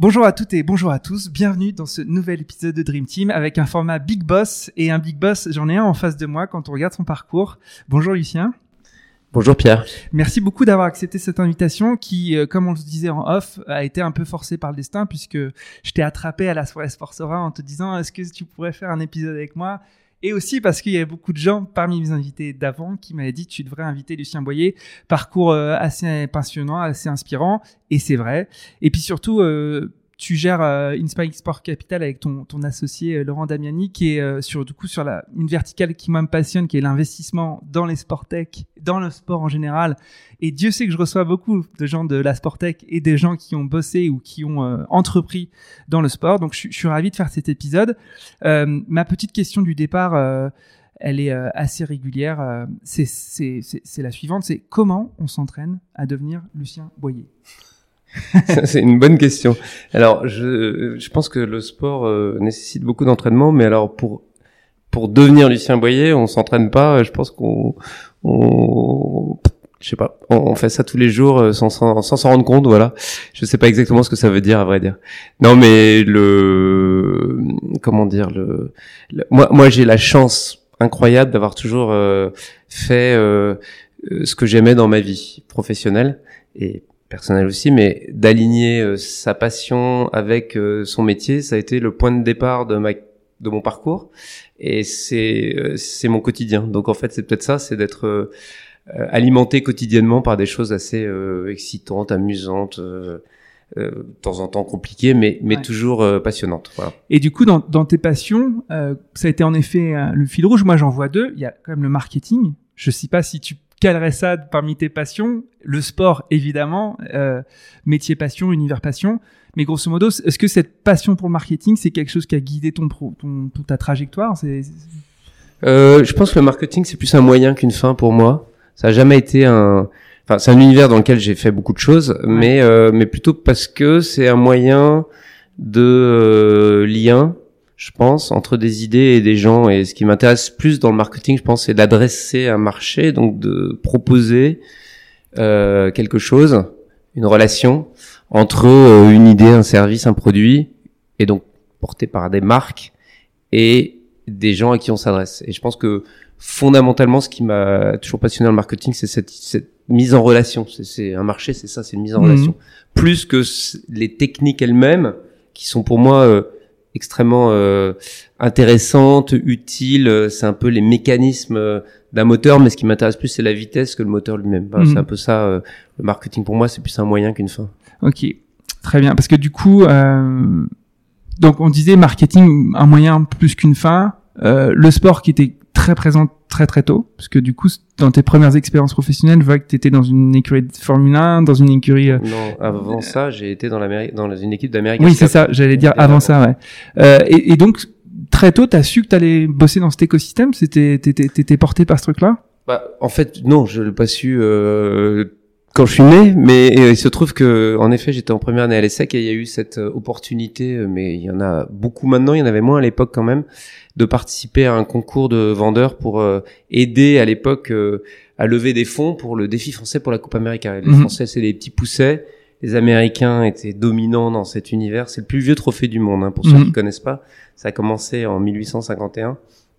Bonjour à toutes et bonjour à tous, bienvenue dans ce nouvel épisode de Dream Team avec un format Big Boss et un Big Boss, j'en ai un en face de moi quand on regarde son parcours. Bonjour Lucien. Bonjour Pierre. Merci beaucoup d'avoir accepté cette invitation qui, euh, comme on le disait en off, a été un peu forcée par le destin puisque je t'ai attrapé à la soirée Sportsora en te disant est-ce que tu pourrais faire un épisode avec moi? Et aussi parce qu'il y avait beaucoup de gens parmi mes invités d'avant qui m'avaient dit tu devrais inviter Lucien Boyer. Parcours euh, assez passionnant, assez inspirant, et c'est vrai. Et puis surtout, euh, tu gères euh, Inspiring Sport Capital avec ton, ton associé euh, Laurent Damiani, qui est euh, sur du coup sur la une verticale qui moi me passionne, qui est l'investissement dans les sport tech, dans le sport en général. Et Dieu sait que je reçois beaucoup de gens de la sport tech et des gens qui ont bossé ou qui ont entrepris dans le sport. Donc je, je, suis ravi de faire cet épisode. ma petite question du départ elle est assez régulière. c'est la suivante, c'est comment on s'entraîne à devenir Lucien Boyer? c'est une bonne question. Alors, je, je pense que le sport euh, nécessite beaucoup d'entraînement, mais alors pour pour devenir Lucien Boyer, on s'entraîne pas. Je pense qu'on on, je sais pas, on, fait ça tous les jours euh, sans sans s'en rendre compte. Voilà, je sais pas exactement ce que ça veut dire à vrai dire. Non, mais le comment dire le, moi moi j'ai la chance incroyable d'avoir toujours euh, fait ce que j'aimais dans ma vie professionnelle et personnel aussi, mais d'aligner euh, sa passion avec euh, son métier, ça a été le point de départ de ma de mon parcours et c'est euh, c'est mon quotidien. Donc en fait, c'est peut-être ça, c'est d'être alimenté quotidiennement par des choses assez excitantes, amusantes. Euh, de temps en temps compliquées, mais, mais toujours passionnantes. Voilà. Et du coup, dans, dans tes passions, ça a été en effet le fil rouge. Moi, j'en vois deux. Il y a quand même le marketing. Je sais pas si tu quelle parmi tes passions? Le sport, évidemment, euh, métier passion, univers passion. Mais grosso modo, est-ce que cette passion pour le marketing, c'est quelque chose qui a guidé ton, ton, ta trajectoire? C'est, euh, Je pense que le marketing, c'est plus un moyen qu'une fin pour moi. Ça a jamais été un... Enfin, c'est un univers dans lequel j'ai fait beaucoup de choses, mais, euh, mais plutôt parce que c'est un moyen de euh, lien je pense, entre des idées et des gens. Et ce qui m'intéresse plus dans le marketing, je pense, c'est d'adresser un marché, donc de proposer euh, quelque chose, une relation entre euh, une idée, un service, un produit, et donc porté par des marques et des gens à qui on s'adresse. Et je pense que fondamentalement, ce qui m'a toujours passionné dans le marketing, c'est cette, cette, mise en relation. C'est un marché, c'est ça, c'est une mise en mhm. relation. Plus que les techniques elles-mêmes, qui sont pour moi euh, extrêmement euh, intéressante, utile. C'est un peu les mécanismes euh, d'un moteur, mais ce qui m'intéresse plus, c'est la vitesse que le moteur lui-même. C'est mhm. un peu ça. Euh, le marketing pour moi, c'est plus un moyen qu'une fin. Ok, très bien. Parce que du coup, euh, donc on disait marketing un moyen plus qu'une fin. le sport qui était très présent très très tôt, parce que du coup, dans tes premières expériences professionnelles, je vois que tu étais dans une écurie de Formule 1, dans une écurie... Euh, non, avant ça, j'ai été dans, dans une équipe d'Amérique. Oui, c'est ça, j'allais dire avant ça, ouais. Euh, et, et, donc, très tôt, tu as su que tu allais bosser dans cet écosystème? C'était, t'étais porté par ce truc-là? Bah, en fait, non, je l'ai pas su euh, quand je suis né, mais il se trouve que, en effet, j'étais en première année à l'ESSEC et il y a eu cette euh, opportunité, euh, mais il y en a beaucoup maintenant, il y en avait moins à l'époque quand même, de participer à un concours de vendeurs pour euh, aider à l'époque à lever des fonds pour le défi français pour la Coupe américaine. Les mhm. Français, c'est des petits poussets. Les Américains étaient dominants dans cet univers. C'est le plus vieux trophée du monde, hein, pour ceux mhm. qui connaissent pas. Ça a commencé en 1851.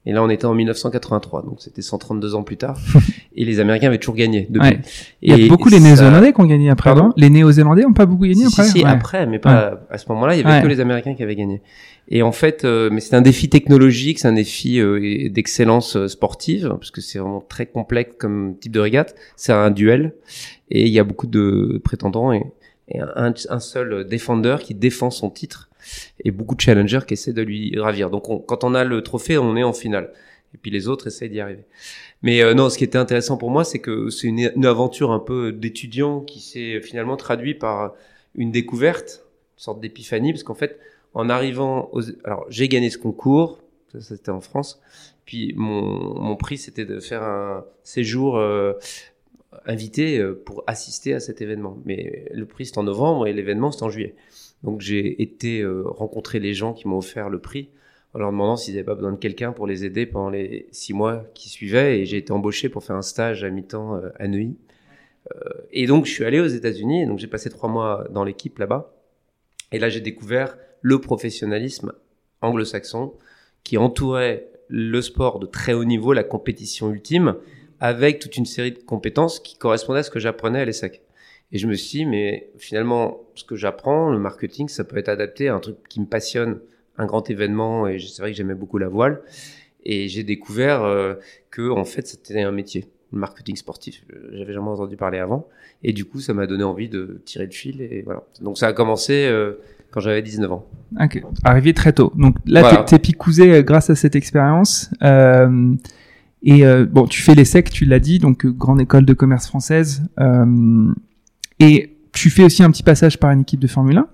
Et là, on était en 1983, donc c'était 132 ans plus tard. et les Américains avaient toujours gagné depuis. Ouais. Il y a beaucoup les Néo-Zélandais qui ont gagné après, Pardon Les Néo-Zélandais ont pas beaucoup gagné Si, après? si, si, Ouais. après, mais pas à ce moment-là, il y avait que les Américains qui avaient gagné. Et en fait, euh, mais c'est un défi technologique, c'est un défi euh, et d'excellence euh, sportive, parce que c'est vraiment très complexe comme type de régate. C'est un duel, et il y a beaucoup de prétendants et, et un, un seul défender qui défend son titre, et beaucoup de challengers qui essaient de lui ravir. Donc, on- quand on a le trophée, on est en finale, et puis les autres essayent d'y arriver. Mais euh, non, ce qui était intéressant pour moi, c'est que c'est une, aventure un peu d'étudiant qui s'est finalement traduit par une découverte, une sorte d'épiphanie, parce qu'en fait, en arrivant. Alors, j'ai gagné ce concours, ça c'était en France, puis mon, mon prix, c'était de faire un séjour euh, invité euh, pour assister à cet événement. Mais le prix, c'est en novembre et l'événement, c'est en juillet. Donc, j'ai été euh, rencontrer les gens qui m'ont offert le prix en leur demandant s'ils n'avaient pas besoin de quelqu'un pour les aider pendant les six mois qui suivaient. Et j'ai été embauché pour faire un stage à mi-temps euh, à Neuilly. Euh, et donc, je suis allé aux États-Unis. Et donc, j'ai passé trois mois dans l'équipe là-bas. Et là, j'ai découvert le professionnalisme anglo-saxon qui entourait le sport de très haut niveau, la compétition ultime, avec toute une série de compétences qui correspondaient à ce que j'apprenais à l'ESSEC. Et je me suis dit, mais finalement, ce que j'apprends, le marketing, ça peut être adapté à un truc qui me passionne, un grand événement, et c'est vrai que j'aimais beaucoup la voile. Et j'ai découvert euh, que, en fait, c'était un métier, le marketing sportif. J'avais jamais entendu parler avant. Et du coup, ça m'a donné envie de tirer le fil, et voilà. Donc ça a commencé euh, quand j'avais 19 ans. Ok. Arrivé très tôt. Donc là, Voilà. t'es- picousé euh, grâce à cette expérience. Euh, et euh, bon, tu fais l'ESSEC, tu l'as dit, donc euh, grande école de commerce française. Euh, et tu fais aussi un petit passage par une équipe de Formule 1.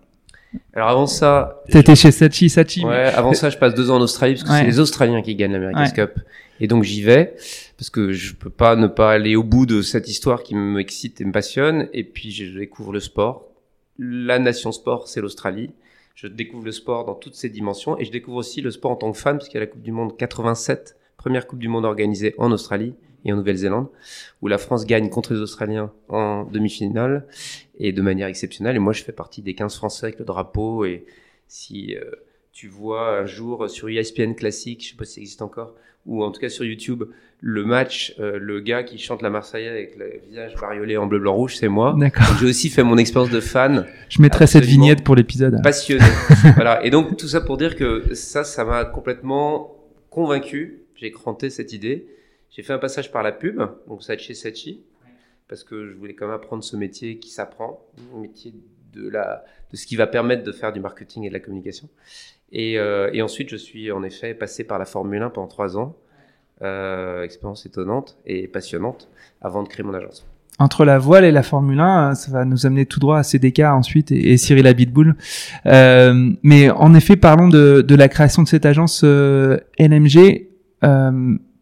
Alors avant ça, T'étais chez Sachi, Sachi. Ouais, avant ça, je passe deux ans en Australie parce que Ouais. c'est les Australiens qui gagnent l'America's Ouais. Cup. Et donc j'y vais parce que je peux pas ne pas aller au bout de cette histoire qui m'excite et me passionne. Et puis je découvre le sport. La nation sport, c'est l'Australie. Je découvre le sport dans toutes ses dimensions et je découvre aussi le sport en tant que fan parce qu'il y a la Coupe du Monde 87, première Coupe du Monde organisée en Australie et en Nouvelle-Zélande, où la France gagne contre les Australiens en demi-finale et de manière exceptionnelle. Et moi, je fais partie des 15 Français avec le drapeau. Et si euh, tu vois un jour sur ESPN classique, je sais pas si ça existe encore, ou en tout cas sur YouTube, le match, euh, le gars qui chante la Marseillaise avec le visage bariolé en bleu, blanc, rouge, c'est moi. D'accord. J'ai aussi fait mon expérience de fan Je mettrai cette vignette pour l'épisode. passionné. voilà. Et donc tout ça pour dire que ça, ça m'a complètement convaincu. J'ai cranté cette idée. J'ai fait un passage par la pub, donc Sachi Sachi, parce que je voulais quand même apprendre ce métier qui s'apprend, le métier de la, de ce qui va permettre de faire du marketing et de la communication. Et, euh, et ensuite, je suis en effet passé par la Formule 1 pendant trois ans. Euh, expérience étonnante et passionnante avant de créer mon agence. Entre la voile et la Formule 1, euh, ça va nous amener tout droit à CDK ensuite et, et Cyril Abitboul. Euh, mais en effet, parlons de, de la création de cette agence euh, LMG.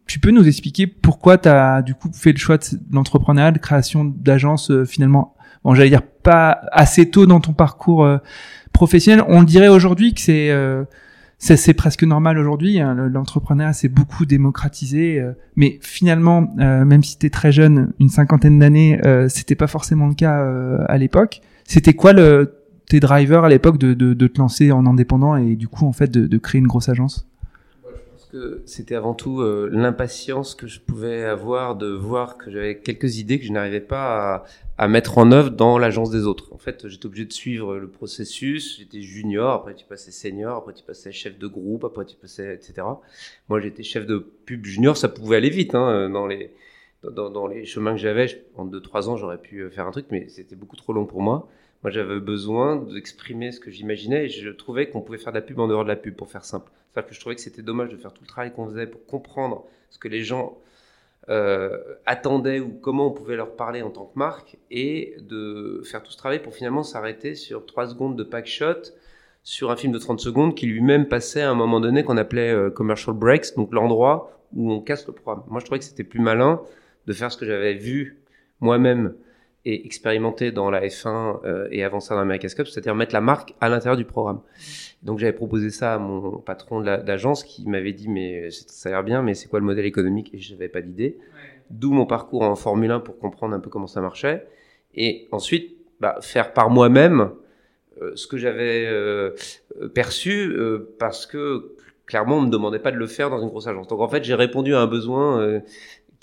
Tu peux nous expliquer pourquoi tu as du coup fait le choix de l'entrepreneuriat, de création d'agence euh, finalement, bon j'allais dire pas assez tôt dans ton parcours euh, professionnel. On dirait aujourd'hui que c'est euh, c'est presque normal aujourd'hui. hein, le- L'entrepreneuriat s'est beaucoup démocratisé, euh, mais finalement, euh, même si tu es très jeune, une cinquantaine d'années, euh, c'était pas forcément le cas à l'époque. C'était quoi le tes drivers à l'époque de, de, de te lancer en indépendant et du coup en fait de, de créer une grosse agence? C'était avant tout euh, l'impatience que je pouvais avoir de voir que j'avais quelques idées que je n'arrivais pas à, mettre en œuvre dans l'agence des autres. En fait, j'étais obligé de suivre le processus. J'étais junior, après tu passais senior, après tu passais chef de groupe, après tu passais etc. Moi, j'étais chef de pub junior, ça pouvait aller vite hein, dans les dans, les chemins que j'avais. En deux trois ans, j'aurais pu faire un truc, mais c'était beaucoup trop long pour moi. Moi, j'avais besoin d'exprimer ce que j'imaginais et je trouvais qu'on pouvait faire de la pub en dehors de la pub, pour faire simple. C'est-à-dire que je trouvais que c'était dommage de faire tout le travail qu'on faisait pour comprendre ce que les gens euh, attendaient ou comment on pouvait leur parler en tant que marque et de faire tout ce travail pour finalement s'arrêter sur 3 secondes de pack shot sur un film de 30 secondes qui lui-même passait à un moment donné qu'on appelait euh, commercial breaks, donc l'endroit où on casse le programme. Moi, je trouvais que c'était plus malin de faire ce que j'avais vu moi-même et expérimenté dans la F1 euh, et avant ça dans l'America's Cup, c'est-à-dire mettre la marque à l'intérieur du programme. Donc j'avais proposé ça à mon patron d'agence qui m'avait dit mais c'est- ça a l'air bien mais c'est quoi le modèle économique? Et je n'avais pas d'idée. D'où mon parcours en Formule 1 pour comprendre un peu comment ça marchait et ensuite bah, faire par moi-même euh, ce que j'avais euh, euh, perçu euh, parce que clairement, on me demandait pas de le faire dans une grosse agence. Donc en fait, j'ai répondu à un besoin euh,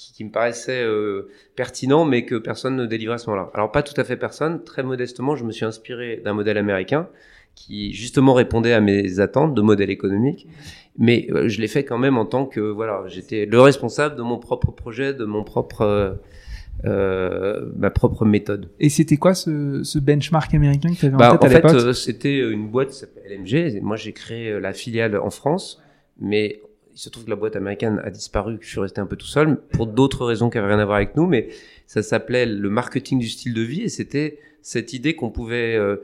qui, qui, me paraissait euh, pertinent, mais que personne ne délivrait à ce moment-là. Alors pas tout à fait personne. Très modestement, je me suis inspiré d'un modèle américain qui justement répondait à mes attentes de modèle économique. Mais euh, je l'ai fait quand même en tant que voilà, j'étais le responsable de mon propre projet, de mon propre euh, ma propre méthode. Et c'était quoi ce, ce, benchmark américain que tu avais bah, en tête en à fait, l'époque? euh, c'était une boîte qui s'appelle LMG. Moi, j'ai créé la filiale en France, mais se trouve que la boîte américaine a disparu, que je suis resté un peu tout seul pour d'autres raisons qui n'avaient rien à voir avec nous. Mais ça s'appelait le marketing du style de vie et c'était cette idée qu'on pouvait euh,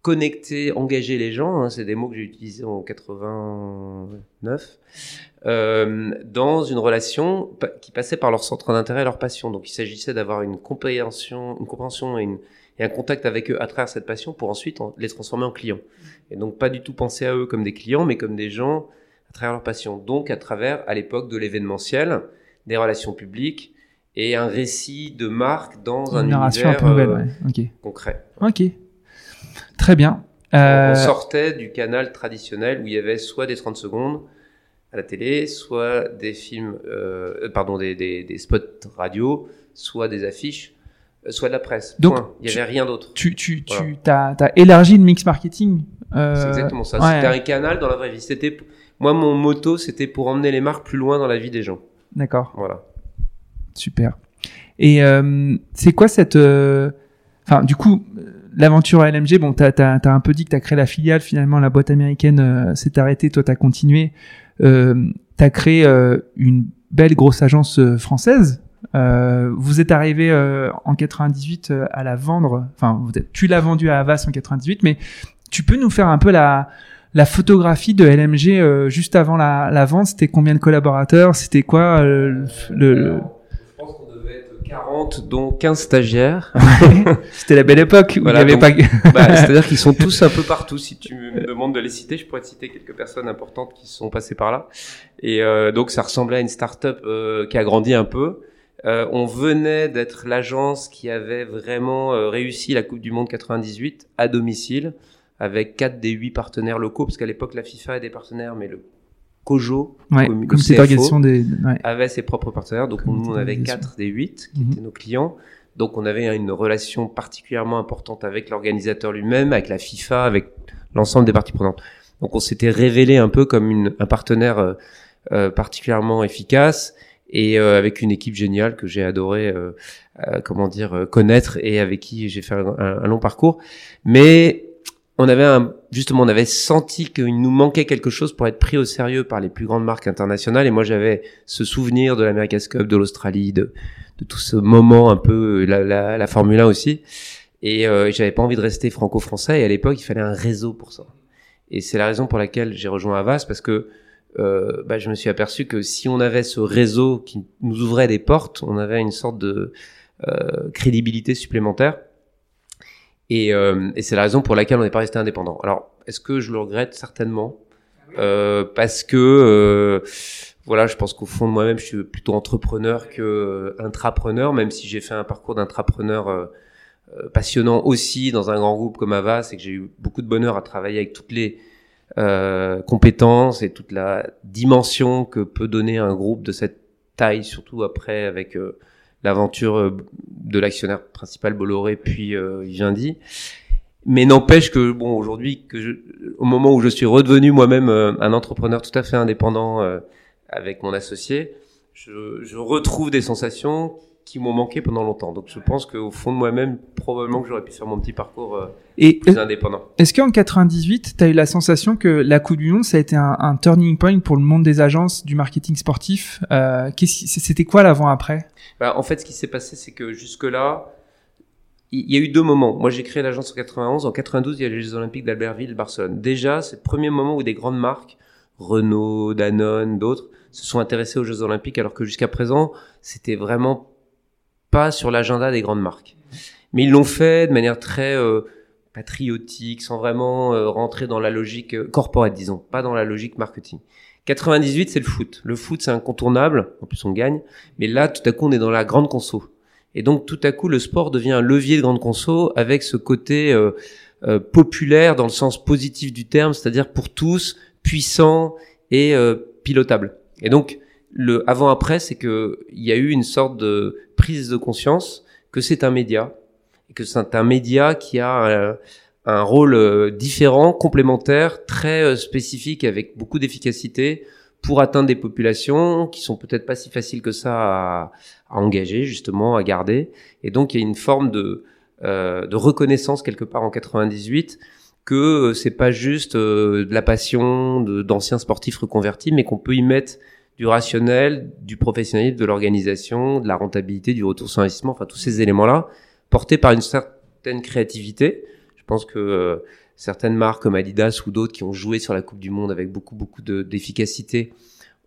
connecter, engager les gens. Hein, c'est des mots que j'ai utilisés en 89 euh, dans une relation qui passait par leur centre d'intérêt et leur passion. Donc il s'agissait d'avoir une compréhension, une compréhension et, un contact avec eux à travers cette passion pour ensuite les transformer en clients. Et donc pas du tout penser à eux comme des clients, mais comme des gens à travers leur passion. Donc à travers, à l'époque de l'événementiel, des relations publiques et un récit de marque dans un univers un peu nouvelle, euh, ouais. okay. concret. Ok, très bien. Euh... On sortait du canal traditionnel où il y avait soit des 30 secondes, à la télé, soit des films, euh, pardon, des, des, des, spots radio, soit des affiches, euh, soit de la presse. Donc, Point. il n'y avait rien d'autre. Tu, tu, voilà. tu as, as, élargi le mix marketing. Euh, c'est exactement ça. Ouais. C'était un canal dans la vraie vie. C'était, moi, mon motto, c'était pour emmener les marques plus loin dans la vie des gens. D'accord. Voilà. Super. Et euh, c'est quoi cette, enfin, du coup, l'aventure à LMG, bon, t'as as, as, un peu dit que t'as créé la filiale. Finalement, la boîte américaine s'est arrêtée. Toi, t'as continué euh, tu as créé euh, une belle grosse agence euh, française. Euh, vous êtes arrivé en 98 à la vendre. Enfin, tu l'as vendu à Avas en 98, mais tu peux nous faire un peu la la photographie de LMG juste avant la, la vente. C'était combien de collaborateurs C'était quoi le, le 40, dont 15 stagiaires. C'était la belle époque où voilà, il n'y avait donc, pas. bah, C'est-à-dire qu'ils sont tous un peu partout. Si tu me demandes de les citer, je pourrais te citer quelques personnes importantes qui sont passées par là. Et euh, donc ça ressemblait à une start-up euh, qui a grandi un peu. Euh, on venait d'être l'agence qui avait vraiment euh, réussi la Coupe du Monde 98 à domicile avec quatre des huit partenaires locaux, parce qu'à l'époque la FIFA est des partenaires, mais le COJO, ouais, comme, comme cette organisation des, ouais. avait ses propres partenaires. Donc Comme nous, on avait quatre des huit qui Mhm. étaient nos clients. Donc on avait une relation particulièrement importante avec l'organisateur lui-même, avec la FIFA, avec l'ensemble des parties prenantes. Donc on s'était révélé un peu comme une, un partenaire euh, euh, particulièrement efficace et euh, avec une équipe géniale que j'ai adoré, euh, euh, comment dire, euh, connaître et avec qui j'ai fait un, un- un long parcours. Mais on avait un, justement, on avait senti qu'il nous manquait quelque chose pour être pris au sérieux par les plus grandes marques internationales. Et moi, j'avais ce souvenir de l'America's Cup, de l'Australie, de, de tout ce moment un peu, la, la, la Formule 1 aussi. Et euh, j'avais pas envie de rester franco-français. Et à l'époque, il fallait un réseau pour ça. Et c'est la raison pour laquelle j'ai rejoint Avas parce que euh, bah, je me suis aperçu que si on avait ce réseau qui nous ouvrait des portes, on avait une sorte de euh, crédibilité supplémentaire. Et, euh, et c'est la raison pour laquelle on n'est pas resté indépendant. Alors, est-ce que je le regrette Certainement? Euh, parce que, euh, voilà, je pense qu'au fond de moi-même, je suis plutôt entrepreneur que euh, intrapreneur, même si j'ai fait un parcours d'intrapreneur euh, passionnant aussi dans un grand groupe comme Avas et que j'ai eu beaucoup de bonheur à travailler avec toutes les euh, compétences et toute la dimension que peut donner un groupe de cette taille, surtout après avec euh, l'aventure euh, de l'actionnaire principal Bolloré puis euh. Mais n'empêche que bon aujourd'hui que je, au moment où je suis redevenu moi-même euh, un entrepreneur tout à fait indépendant euh, avec mon associé, je, je retrouve des sensations qui m'ont manqué pendant longtemps. Donc je pense qu'au fond de moi-même, probablement que j'aurais pu faire mon petit parcours euh, Et plus indépendant. est-ce qu'en 98, tu as eu la sensation que la Coupe du Monde, ça a été un, un turning point pour le monde des agences du marketing sportif euh, C'était quoi l'avant-après? Bah, en fait, ce qui s'est passé, c'est que jusque-là, il il y a eu deux moments. Moi, j'ai créé l'agence en 91. En 92, il y a les Jeux Olympiques d'Albertville, Barcelone. Déjà, c'est le premier moment où des grandes marques, Renault, Danone, d'autres, se sont intéressés aux Jeux Olympiques, alors que jusqu'à présent, c'était vraiment pas sur l'agenda des grandes marques. Mais ils l'ont fait de manière très euh, patriotique, sans vraiment euh, rentrer dans la logique euh, corporate, disons, pas dans la logique marketing. 98, c'est le foot. Le foot, c'est incontournable. En plus, on gagne. Mais là, tout à coup, on est dans la grande conso. Et donc, tout à coup, le sport devient un levier de grande conso avec ce côté euh, euh, populaire dans le sens positif du terme, c'est-à-dire pour tous, puissant et pilotable. Et donc le avant-après, c'est que il y a eu une sorte de prise de conscience que c'est un média et que c'est un média qui a un, rôle différent, complémentaire, très spécifique avec beaucoup d'efficacité pour atteindre des populations qui sont peut-être pas si faciles que ça à, engager justement, à garder. Et donc il y a une forme de, euh, reconnaissance quelque part en 98 que euh, c'est pas juste euh, de la passion d'anciens sportifs reconvertis, mais qu'on peut y mettre du rationnel, du professionnalisme, de l'organisation, de la rentabilité, du retour sur investissement, enfin tous ces éléments-là, portés par une certaine créativité. Je pense que euh, certaines marques comme Adidas ou d'autres qui ont joué sur la Coupe du Monde avec beaucoup beaucoup d'efficacité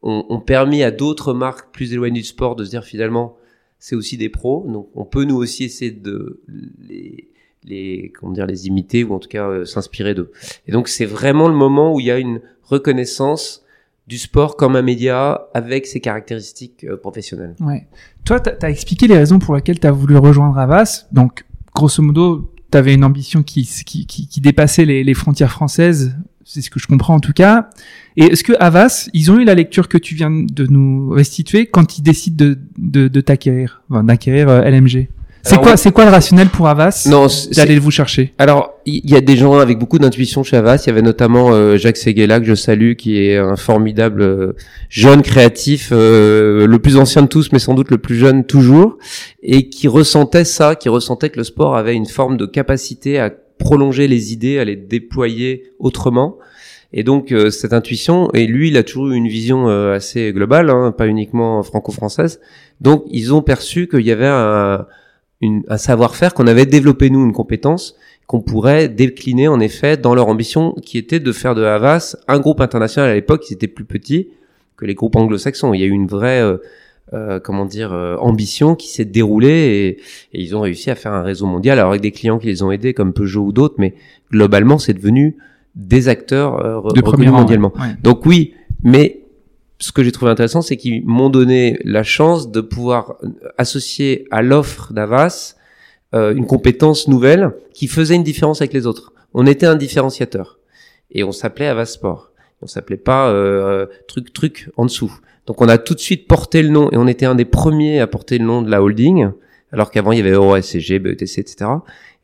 ont, permis à d'autres marques plus éloignées du sport de se dire finalement c'est aussi des pros donc on peut nous aussi essayer de les les comment dire les imiter ou en tout cas euh, s'inspirer d'eux et donc c'est vraiment le moment où il y a une reconnaissance du sport comme un média avec ses caractéristiques euh, professionnelles. Ouais. Toi, tu as, expliqué les raisons pour lesquelles tu as voulu rejoindre Avas. Donc, grosso modo, tu avais une ambition qui, qui, qui, dépassait les, les, frontières françaises, c'est ce que je comprends en tout cas. Et est-ce que Havas, ils ont eu la lecture que tu viens de nous restituer quand ils décident de, de, de t'acquérir, d'acquérir euh, LMG c'est quoi, c'est quoi le rationnel pour Avas d'aller vous chercher Alors, il y a des gens avec beaucoup d'intuition chez Avas. Il y avait notamment euh, Jacques Seguela que je salue, qui est un formidable euh, jeune créatif, euh, le plus ancien de tous, mais sans doute le plus jeune toujours, et qui ressentait ça, qui ressentait que le sport avait une forme de capacité à prolonger les idées, à les déployer autrement. Et donc cette intuition, et lui, il a toujours eu une vision assez globale, hein, pas uniquement franco-française. Donc ils ont perçu qu'il y avait un un savoir-faire qu'on avait développé nous, une compétence qu'on pourrait décliner en effet dans leur ambition qui était de faire de Havas un groupe international à l'époque, ils étaient plus petits que les groupes anglo-saxons. Il y a eu une vraie euh, euh comment dire euh, ambition qui s'est déroulée et, ils ont réussi à faire un réseau mondial alors avec des clients qui les ont aidés comme Peugeot ou d'autres, mais globalement c'est devenu des acteurs euh, reconnus mondialement. Donc oui, mais ce que j'ai trouvé intéressant, c'est qu'ils m'ont donné la chance de pouvoir associer à l'offre d'Avas euh, une compétence nouvelle qui faisait une différence avec les autres. On était un différenciateur et on s'appelait Avas Sport. On s'appelait pas euh, truc truc en dessous. Donc on a tout de suite porté le nom et on était un des premiers à porter le nom de la holding, alors qu'avant il y avait EuroSCG, BETC, etc.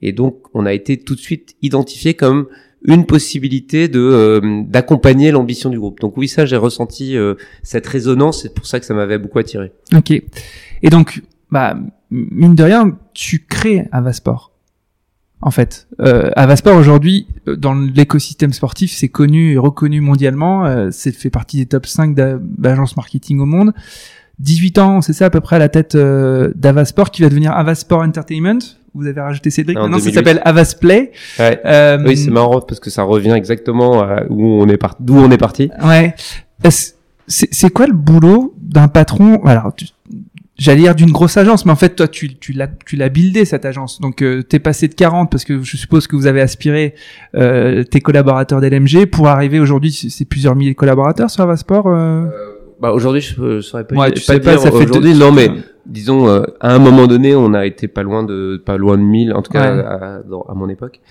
Et donc on a été tout de suite identifié comme une possibilité de euh, d'accompagner l'ambition du groupe. Donc oui, ça j'ai ressenti euh, cette résonance, c'est pour ça que ça m'avait beaucoup attiré. Ok. Et donc, bah mine de rien, tu crées Avasport. En fait, euh, Avasport aujourd'hui, euh, dans l'écosystème sportif, c'est connu et reconnu mondialement. c'est fait partie des top 5 d'agences marketing au monde. 18 ans, c'est ça à peu près à la tête d'Avasport, qui va devenir Avasport Entertainment vous avez rajouté Cédric. Maintenant, ça s'appelle Avas Play. Ouais. Euh, oui, c'est marrant parce que ça revient exactement à où on est parti, d'où on est parti. Ouais. C'est quoi le boulot d'un patron? Alors, j'allais dire d'une grosse agence, mais en fait, toi, tu, tu l'as, tu l'as buildé cette agence. Donc, euh, t'es passé de 40 parce que je suppose que vous avez aspiré euh, tes collaborateurs d'LMG pour arriver aujourd'hui, c'est plusieurs milliers de collaborateurs sur Avasport. Euh... bah aujourd'hui, je, saurais pas, ouais, tu pas, pas dire aujourd'hui. Non, mais disons, euh, à un moment donné, on a été pas loin de pas loin de 1000, en tout cas à, à, mon époque,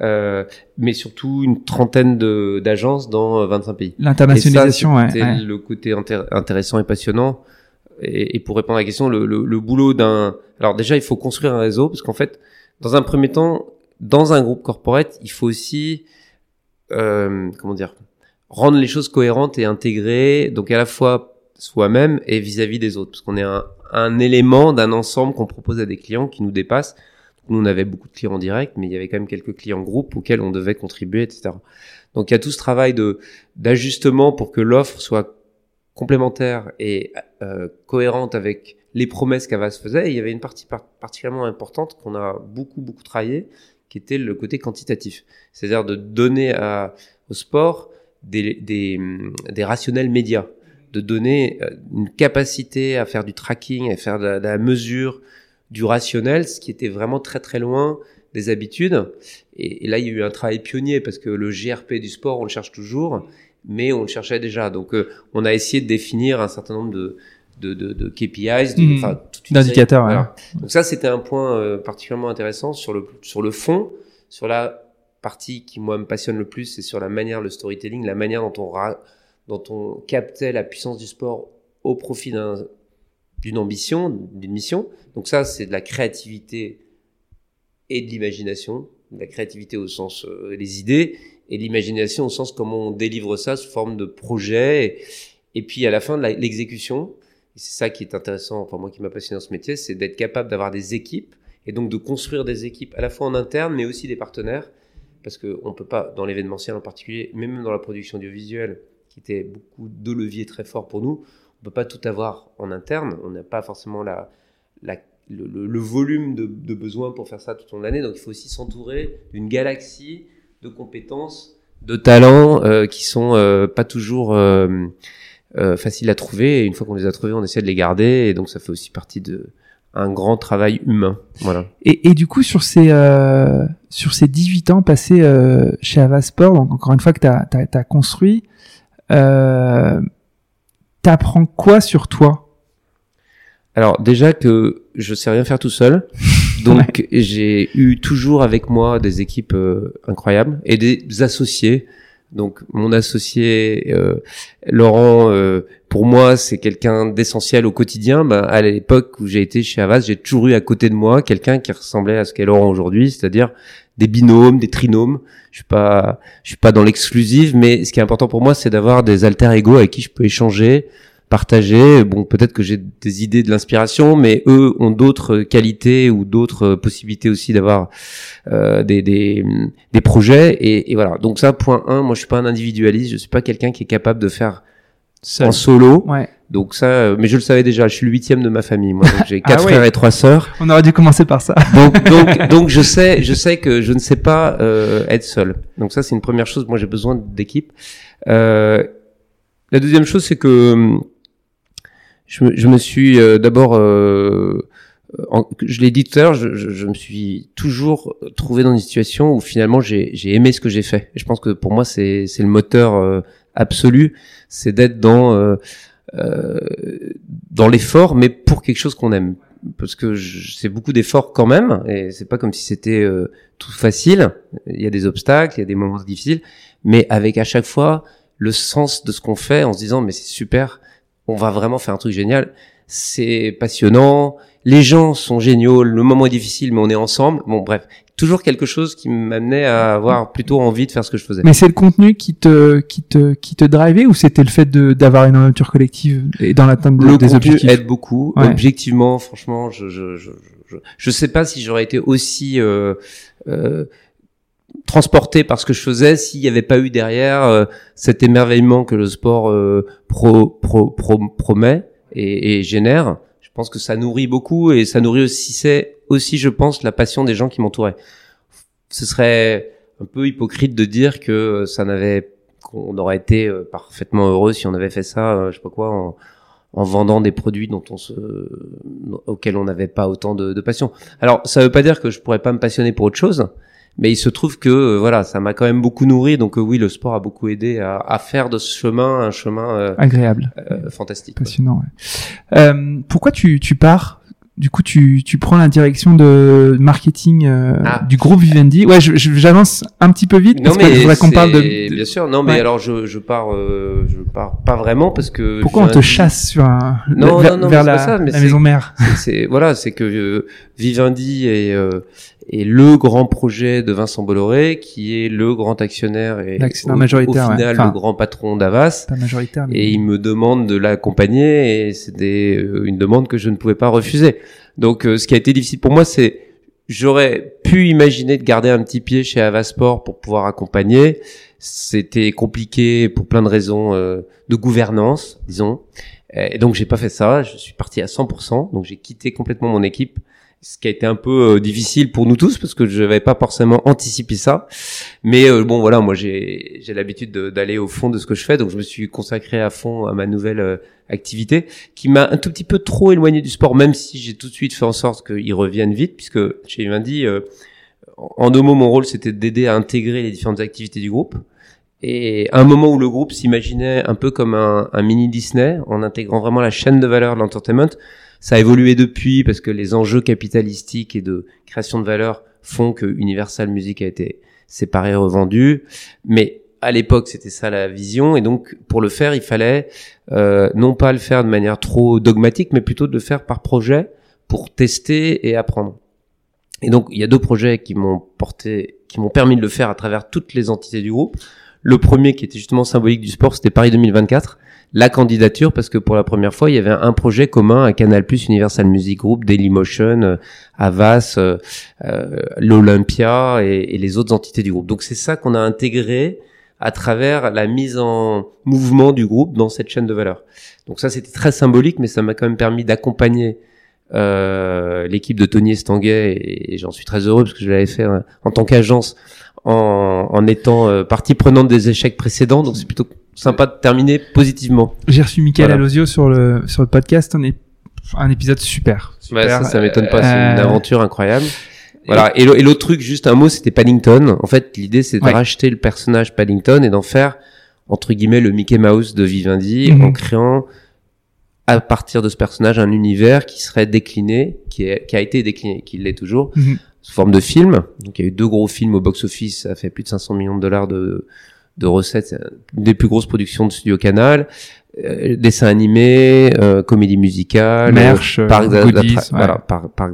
euh, mais surtout une trentaine de d'agences dans 25 euh, pays. L'internationalisation, ouais, le côté intéressant et passionnant. Et, et, pour répondre à la question, le, le, le boulot d'un, alors déjà, il faut construire un réseau parce qu'en fait, dans un premier temps, dans un groupe corporate, il faut aussi, euh, comment dire, rendre les choses cohérentes et intégrées, donc à la fois soi-même et vis-à-vis des autres, parce qu'on est un, un élément d'un ensemble qu'on propose à des clients qui nous dépassent. Nous, on avait beaucoup de clients en direct, mais il y avait quand même quelques clients groupes auxquels on devait contribuer, etc. Donc, il y a tout ce travail de d'ajustement pour que l'offre soit complémentaire et euh, cohérente avec les promesses qu'Avas faisait. Et il y avait une partie particulièrement importante qu'on a beaucoup beaucoup travaillé, qui était le côté quantitatif, c'est-à-dire de donner à, au sport des, des, des rationnels médias de donner euh, une capacité à faire du tracking, à faire de la, mesure, du rationnel, ce qui était vraiment très très loin des habitudes. Et, là, il y a eu un travail pionnier parce que le GRP du sport, on le cherche toujours, mais on le cherchait déjà. Donc, euh, on a essayé de définir un certain nombre de, de, de, de KPIs, mmh. d'indicateurs. Donc ça, c'était un point euh, particulièrement intéressant sur le sur le fond, sur la partie qui moi me passionne le plus, c'est sur la manière le storytelling, la manière dont on dont on captait la puissance du sport au profit d'une ambition, d'une mission. Donc ça, c'est de la créativité et de l'imagination. La créativité au sens euh, les idées et l'imagination au sens comment on délivre ça sous forme de projet. Et, et puis à la fin l'exécution, c'est ça qui est intéressant, enfin moi qui m'a passionné dans ce métier, c'est d'être capable d'avoir des équipes et donc de construire des équipes à la fois en interne mais aussi des partenaires parce qu'on ne peut pas, dans l'événementiel en particulier, mais même dans la production audiovisuelle, qui était beaucoup de leviers très forts pour nous, on ne peut pas tout avoir en interne, on n'a pas forcément la, le, volume de, de besoins pour faire ça tout au long de l'année, donc il faut aussi s'entourer d'une galaxie de compétences, de talents euh, qui sont euh, pas toujours euh, euh, faciles à trouver, et une fois qu'on les a trouvés, on essaie de les garder, et donc ça fait aussi partie de, un grand travail humain. Voilà. Et, et du coup, sur ces, euh, sur ces 18 ans passés euh, chez Avasport, donc encore une fois que tu as, as, construit, euh, t'apprends quoi sur toi? Alors déjà que je sais rien faire tout seul, donc j'ai eu toujours avec moi des équipes euh, incroyables et des associés donc mon associé euh, Laurent, euh, pour moi, c'est quelqu'un d'essentiel au quotidien. Bah, à l'époque où j'ai été chez Avas, j'ai toujours eu à côté de moi quelqu'un qui ressemblait à ce qu'est Laurent aujourd'hui, c'est-à-dire des binômes, des trinômes. Je suis pas, je suis pas dans l'exclusive, mais ce qui est important pour moi, c'est d'avoir des alter ego avec qui je peux échanger, partager. Bon, peut-être que j'ai des idées de l'inspiration, mais eux ont d'autres qualités ou d'autres possibilités aussi d'avoir euh, des, des, des, projets. Et, et, voilà. Donc ça, point un, moi je suis pas un individualiste, je suis pas quelqu'un qui est capable de faire en solo. Ouais. Donc ça, euh, mais je le savais déjà. Je suis le huitième de ma famille. Moi, j'ai ah quatre frères et trois sœurs. On aurait dû commencer par ça. donc, donc, donc, je sais, je sais que je ne sais pas euh, être seul. Donc ça, c'est une première chose. Moi, j'ai besoin d'équipe. Euh, la deuxième chose, c'est que je je me suis euh, d'abord, euh, je l'ai dit tout à l'heure, je, je, je, me suis toujours trouvé dans une situation où finalement j'ai aimé ce que j'ai fait. Je pense que pour moi c'est le moteur euh, absolu, c'est d'être dans euh, dans l'effort, mais pour quelque chose qu'on aime. Parce que c'est beaucoup d'efforts quand même, et c'est pas comme si c'était tout facile. Il y a des obstacles, il y a des moments difficiles, mais avec à chaque fois le sens de ce qu'on fait en se disant mais c'est super on va vraiment faire un truc génial. C'est passionnant, les gens sont géniaux, le moment est difficile, mais on est ensemble. Bon, bref, toujours quelque chose qui m'amenait à avoir plutôt envie de faire ce que je faisais. Mais c'est le contenu qui te qui te qui te drivait ou c'était le fait de d'avoir une aventure collective et dans l'atteinte de, des objectifs aide beaucoup. Objectivement, franchement, je je, je je je sais pas si j'aurais été aussi euh, euh, transporté par ce que je faisais s'il n'y avait pas eu derrière euh, cet émerveillement que le sport euh, pro, pro, promet et, et, génère. Je pense que ça nourrit beaucoup et ça nourrit aussi, c'est aussi, je pense, la passion des gens qui m'entouraient. Ce serait un peu hypocrite de dire que ça n'avait qu'on aurait été euh, parfaitement heureux si on avait fait ça, je sais pas quoi, en, en vendant des produits dont on se, auxquels on n'avait pas autant de, de passion. Alors, ça veut pas dire que je pourrais pas me passionner pour autre chose, mais il se trouve que euh, voilà, ça m'a quand même beaucoup nourri. Donc euh, oui, le sport a beaucoup aidé à, à faire de ce chemin un chemin euh, agréable, fantastique, passionnant. Ouais. pourquoi tu, tu pars? Du coup, tu, tu prends la direction de marketing ah. du groupe Vivendi? Ouais, j'avance un petit peu vite parce que je voudrais qu'on parle de, Bien sûr, non, mais alors je, je pars, euh, je pars pas vraiment parce que. Pourquoi on te chasse sur un non, vers, non, non, vers la, ça, la maison mère? C'est voilà, c'est que Vivendi est et le grand projet de Vincent Bolloré, qui est le grand actionnaire et au, majoritaire, au final le grand patron d'Avas. majoritaire. Et il me demande de l'accompagner et c'était euh, une demande que je ne pouvais pas refuser. Donc, euh, ce qui a été difficile pour moi, c'est j'aurais pu imaginer de garder un petit pied chez Avasport pour pouvoir accompagner. C'était compliqué pour plein de raisons euh, de gouvernance, disons. Et donc, j'ai pas fait ça. Je suis parti à 100%. Donc, j'ai quitté complètement mon équipe ce qui a été un peu euh, difficile pour nous tous parce que je n'avais pas forcément anticipé ça. Mais euh, bon, voilà, moi j'ai l'habitude d'aller au fond de ce que je fais, donc je me suis consacré à fond à ma nouvelle euh, activité qui m'a un tout petit peu trop éloigné du sport, même si j'ai tout de suite fait en sorte qu'il revienne vite, puisque chez Vivendi, en deux mots, mon rôle c'était d'aider à intégrer les différentes activités du groupe. Et à un moment où le groupe s'imaginait un peu comme un, un mini Disney, en intégrant vraiment la chaîne de valeur de l'entertainment, ça a évolué depuis parce que les enjeux capitalistiques et de création de valeur font que Universal Music a été séparé, revendu. Mais à l'époque, c'était ça la vision, et donc pour le faire, il fallait euh, non pas le faire de manière trop dogmatique, mais plutôt de le faire par projet pour tester et apprendre. Et donc, il y a deux projets qui m'ont porté, qui m'ont permis de le faire à travers toutes les entités du groupe. Le premier, qui était justement symbolique du sport, c'était Paris 2024, la candidature, parce que pour la première fois, il y avait un projet commun à Canal+, Universal Music Group, Dailymotion, euh, Avas, euh, euh, l'Olympia et, les autres entités du groupe. Donc c'est ça qu'on a intégré à travers la mise en mouvement du groupe dans cette chaîne de valeur. Donc ça, c'était très symbolique, mais ça m'a quand même permis d'accompagner l'équipe de Tony Estanguet et, j'en suis très heureux parce que je l'avais fait en tant qu'agence en, étant partie prenante des échecs précédents. Donc c'est plutôt sympa de terminer positivement. J'ai reçu Michael voilà. Alosio sur le sur le podcast. On est un épisode super. super. ça, ça m'étonne pas. C'est une aventure incroyable. Voilà. Et l'autre truc, juste un mot, c'était Paddington. En fait, l'idée, c'est de ouais. racheter le personnage Paddington et d'en faire entre guillemets le Mickey Mouse de Vivendi mm -hmm. en créant à partir de ce personnage un univers qui serait décliné, qui, est, qui a été décliné, qui l'est toujours, mm -hmm. sous forme de film. Donc il y a eu deux gros films au box-office, ça a fait plus de 500 millions de dollars de, de recettes, une des plus grosses productions de Studio Canal. Euh, dessin animé, euh, comédie musicale, merch, euh, parc goodies, ouais. voilà, par, par,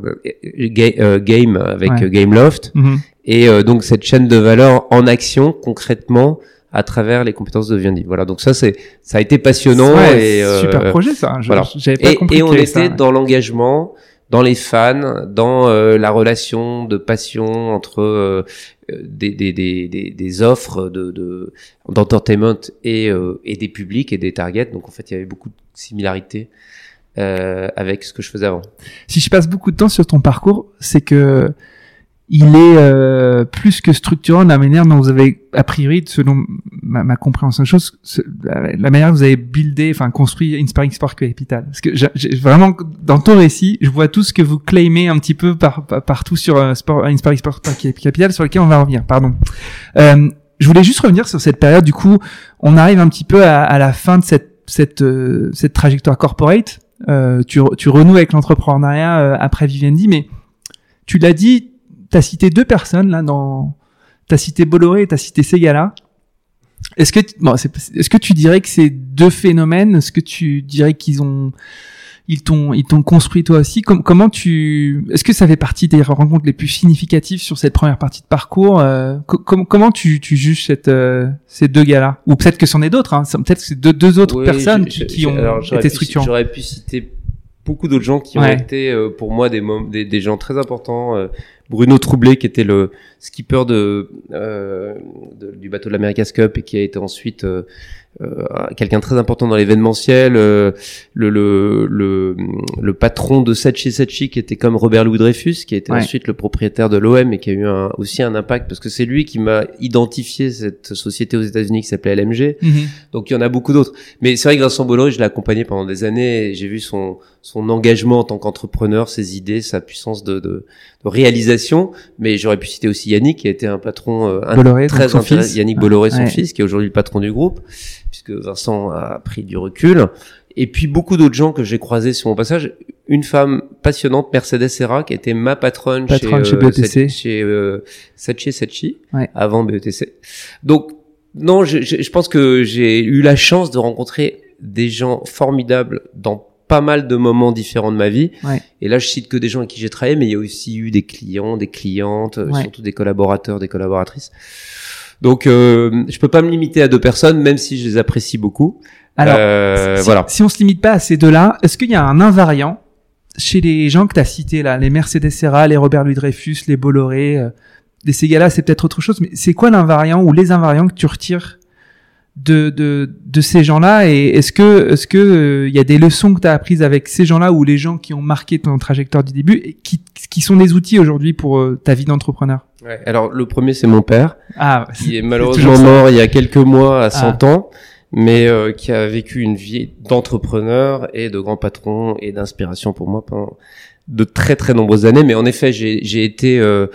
ga, game avec Ouais. Gameloft, Mhm. et donc cette chaîne de valeur en action concrètement à travers les compétences de Vivendi. Voilà, donc ça c'est ça a été passionnant Ouais, et euh, super projet ça. Je- voilà. J'avais pas et, compris. et on était ça, dans l'engagement, dans les fans, dans euh, la relation de passion entre euh, des, des, des, des, offres de de- d'entertainment et, euh, et des publics et des targets. Donc en fait, il y avait beaucoup de similarités euh, avec ce que je faisais avant. si je passe beaucoup de temps sur ton parcours, c'est que il est euh, plus que structurant de la manière dont vous avez, a priori, selon ma, ma compréhension de choses, la, manière dont vous avez buildé, enfin construit Inspiring Sport Capital. Parce que j'ai- vraiment, dans ton récit, je vois tout ce que vous claimez un petit peu par, par- partout sur euh, sport, Inspiring Sport Capital, sur lequel on va revenir. Pardon. Euh, je voulais juste revenir sur cette période. Du coup, on arrive un petit peu à, à la fin de cette cette euh, cette trajectoire corporate. Euh, tu, tu renoues avec l'entrepreneuriat euh, après Vivendi, mais tu l'as dit, tu as cité deux personnes là dans. Tu as cité Bolloré et tu as cité Segala. Est-ce que, bon, c'est- est-ce que tu dirais que ces deux phénomènes, est-ce que tu dirais qu'ils ont. Ils t'ont, ils t'ont construit toi aussi? Com- comment tu, est-ce que ça fait partie des rencontres les plus significatives sur cette première partie de parcours euh, co- com- Comment tu, tu juges cette, euh, ces deux gars-là? Ou peut-être que c'en est d'autres. Hein. Peut-être que c'est deux, deux autres Oui, personnes qui, ont alors, été structurantes. J'aurais pu citer beaucoup d'autres gens qui ont été euh, pour moi des, des gens très importants. Bruno Troublé qui était le skipper de, euh, de- du bateau de l'America's Cup et qui a été ensuite euh, euh, quelqu'un très important dans l'événementiel. euh, le, le, le, le patron de Sachi Sachi qui était comme Robert Louis Dreyfus qui a été Ouais. ensuite le propriétaire de l'OM et qui a eu un, aussi un impact parce que c'est lui qui m'a identifié cette société aux États-Unis qui s'appelait LMG. Mhm. Donc il y en a beaucoup d'autres. Mais c'est vrai que Vincent Bolloré, je l'ai accompagné pendant des années et j'ai vu son, son engagement en tant qu'entrepreneur, ses idées, sa puissance de, de, de réalisation. Mais j'aurais pu citer aussi Yannick, qui a été un patron euh, Bolloré, très intéressant. Yannick Bolloré, son Ouais. fils, qui est aujourd'hui le patron du groupe, puisque Vincent a pris du recul. Et puis beaucoup d'autres gens que j'ai croisés sur mon passage. Une femme passionnante, Mercedes Serra, qui était ma patronne, Patronne chez, chez euh, BETC. Chez euh, Sachi Sachi, Ouais. avant BETC. Donc non, je, je, je pense que j'ai eu la chance de rencontrer des gens formidables dans pas mal de moments différents de ma vie. Ouais. Et là, je cite que des gens avec qui j'ai travaillé, mais il y a aussi eu des clients, des clientes, euh, Ouais. surtout des collaborateurs, des collaboratrices. Donc, euh, je peux pas me limiter à deux personnes, même si je les apprécie beaucoup. Alors, Euh, si, voilà. si on se limite pas à ces deux-là, est-ce qu'il y a un invariant chez les gens que tu as cités là, les Mercedes Serra, les Robert Louis Dreyfus, les Bolloré, euh, les Segala, c'est peut-être autre chose, mais c'est quoi l'invariant ou les invariants que tu retires de, de, de ces gens-là et est-ce que est-ce que euh, il y a des leçons que tu as apprises avec ces gens-là ou les gens qui ont marqué ton trajectoire du début et qui, qui sont des outils aujourd'hui pour euh, ta vie d'entrepreneur? Ouais. Alors, le premier, c'est mon père, Ah, qui est malheureusement mort il y a quelques mois à 100 Ah. ans, mais euh, qui a vécu une vie d'entrepreneur et de grand patron et d'inspiration pour moi pendant de très très nombreuses années. Mais en effet, j'ai j'ai été, euh,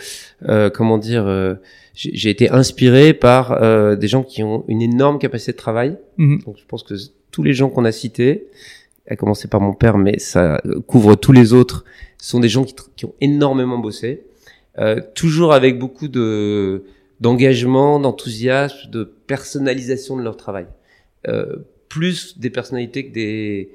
euh, comment dire, euh, j'ai été inspiré par euh, des gens qui ont une énorme capacité de travail. Mhm. Donc, je pense que tous les gens qu'on a cités, à commencer par mon père, mais ça euh, couvre tous les autres, sont des gens qui, qui ont énormément bossé, euh, toujours avec beaucoup de d'engagement, d'enthousiasme, de personnalisation de leur travail. Euh, plus des personnalités que des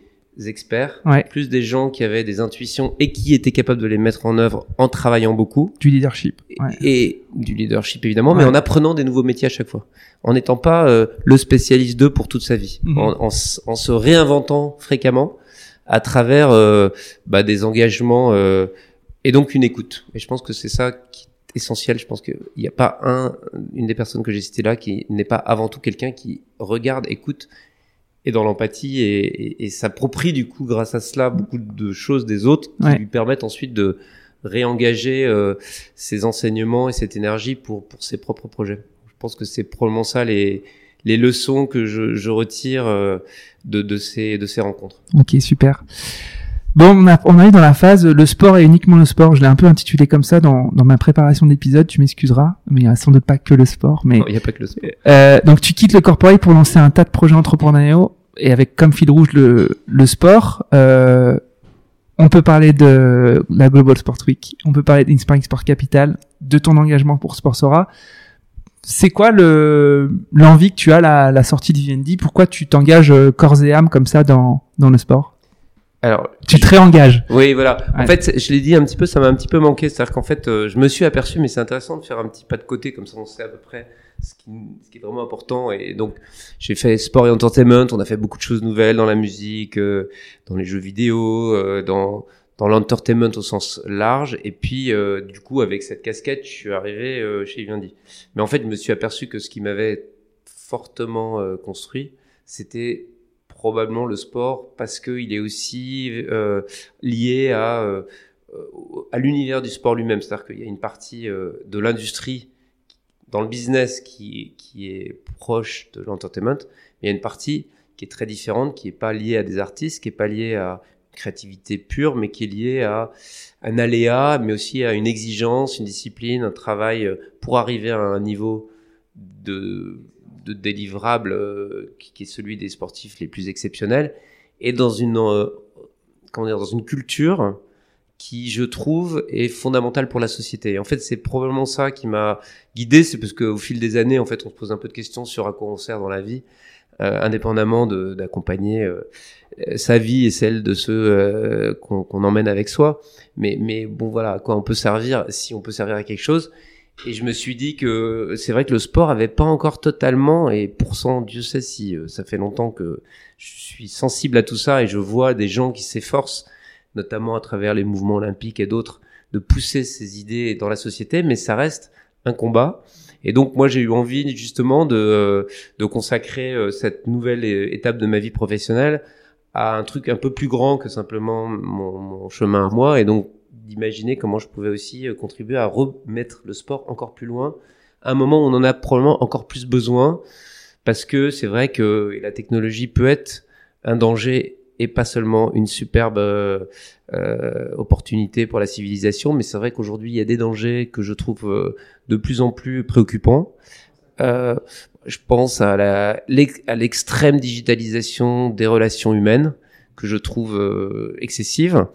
experts, Ouais. plus des gens qui avaient des intuitions et qui étaient capables de les mettre en œuvre en travaillant beaucoup Du leadership. et- Ouais. et du leadership évidemment, mais en apprenant des nouveaux métiers à chaque fois, en n'étant pas euh, le spécialiste d'eux pour toute sa vie, Mhm. en, en en se réinventant fréquemment à travers euh, bah, des engagements euh, et donc une écoute. Et je pense que c'est ça qui est essentiel. Je pense qu'il n'y a pas un, une des personnes que j'ai citées là qui n'est pas avant tout quelqu'un qui regarde, écoute et dans l'empathie et, et, et s'approprie du coup grâce à cela beaucoup de choses des autres qui Ouais. lui permettent ensuite de réengager euh, ses enseignements et cette énergie pour pour ses propres projets. Je pense que c'est probablement ça les les leçons que je, je retire euh, de de ces de ces rencontres. Ok, super. Bon, on, a, on arrive dans la phase le sport et uniquement le sport. Je l'ai un peu intitulé comme ça dans, dans ma préparation d'épisode. Tu m'excuseras, mais il n'y a sans doute pas que le sport. Mais Il n'y a pas que le sport. Euh, donc tu quittes le corporate pour lancer un tas de projets entrepreneuriaux et avec comme fil rouge le, le sport. Euh, on peut parler de la Global Sport Week, on peut parler d'Inspiring Sport Capital, de ton engagement pour Sportsora. C'est quoi le l'envie que tu as à la, la sortie de Vivendi Pourquoi tu t'engages euh, corps et âme comme ça dans dans le sport? Alors Tu te réengages. Oui, voilà. En Ouais. fait, je l'ai dit un petit peu, ça m'a un petit peu manqué. C'est-à-dire qu'en fait, euh, je me suis aperçu, mais c'est intéressant de faire un petit pas de côté, comme ça on sait à peu près ce qui, ce qui est vraiment important. Et donc, j'ai fait sport et entertainment, on a fait beaucoup de choses nouvelles dans la musique, euh, dans les jeux vidéo, euh, dans, dans l'entertainment au sens large. Et puis, du coup, avec cette casquette, je suis arrivé chez Vivendi. Mais en fait, je me suis aperçu que ce qui m'avait fortement construit, c'était probablement le sport parce qu'il est aussi euh, lié à, euh, à l'univers du sport lui-même. C'est-à-dire qu'il y a une partie euh, de l'industrie dans le business qui, qui est proche de l'entertainment, mais il y a une partie qui est très différente, qui est pas liée à des artistes, qui est pas liée à une créativité pure, mais qui est liée à un aléa, mais aussi à une exigence, une discipline, un travail pour arriver à un niveau de, de délivrable euh, qui, est celui des sportifs les plus exceptionnels, et dans une, euh, comment dire, dans une culture qui, je trouve, est fondamentale pour la société. En fait, c'est probablement ça qui m'a guidé, c'est parce qu'au fil des années, en fait, on se pose un peu de questions sur à quoi on sert dans la vie, euh, indépendamment d'accompagner euh, euh, sa vie et celle de ceux qu'on qu'on emmène avec soi. Mais, mais bon, voilà, à quoi on peut servir, si on peut servir à quelque chose. Et je me suis dit que c'est vrai que le sport avait pas encore totalement, et pourtant, Dieu sait si euh, ça fait longtemps que je suis sensible à tout ça et je vois des gens qui s'efforcent, notamment à travers les mouvements olympiques et d'autres, de pousser ces idées dans la société, mais ça reste un combat. Et donc moi j'ai eu envie justement de, euh, de consacrer euh, cette nouvelle étape de ma vie professionnelle à un truc un peu plus grand que simplement mon, mon chemin à moi, et donc d'imaginer comment je pouvais aussi euh, contribuer à remettre le sport encore plus loin, à un moment où on en a probablement encore plus besoin, parce que c'est vrai que la technologie peut être un danger et pas seulement une superbe euh, euh, opportunité pour la civilisation, mais c'est vrai qu'aujourd'hui il y a des dangers que je trouve de plus en plus préoccupants. Je pense à l'extrême digitalisation des relations humaines que je trouve excessive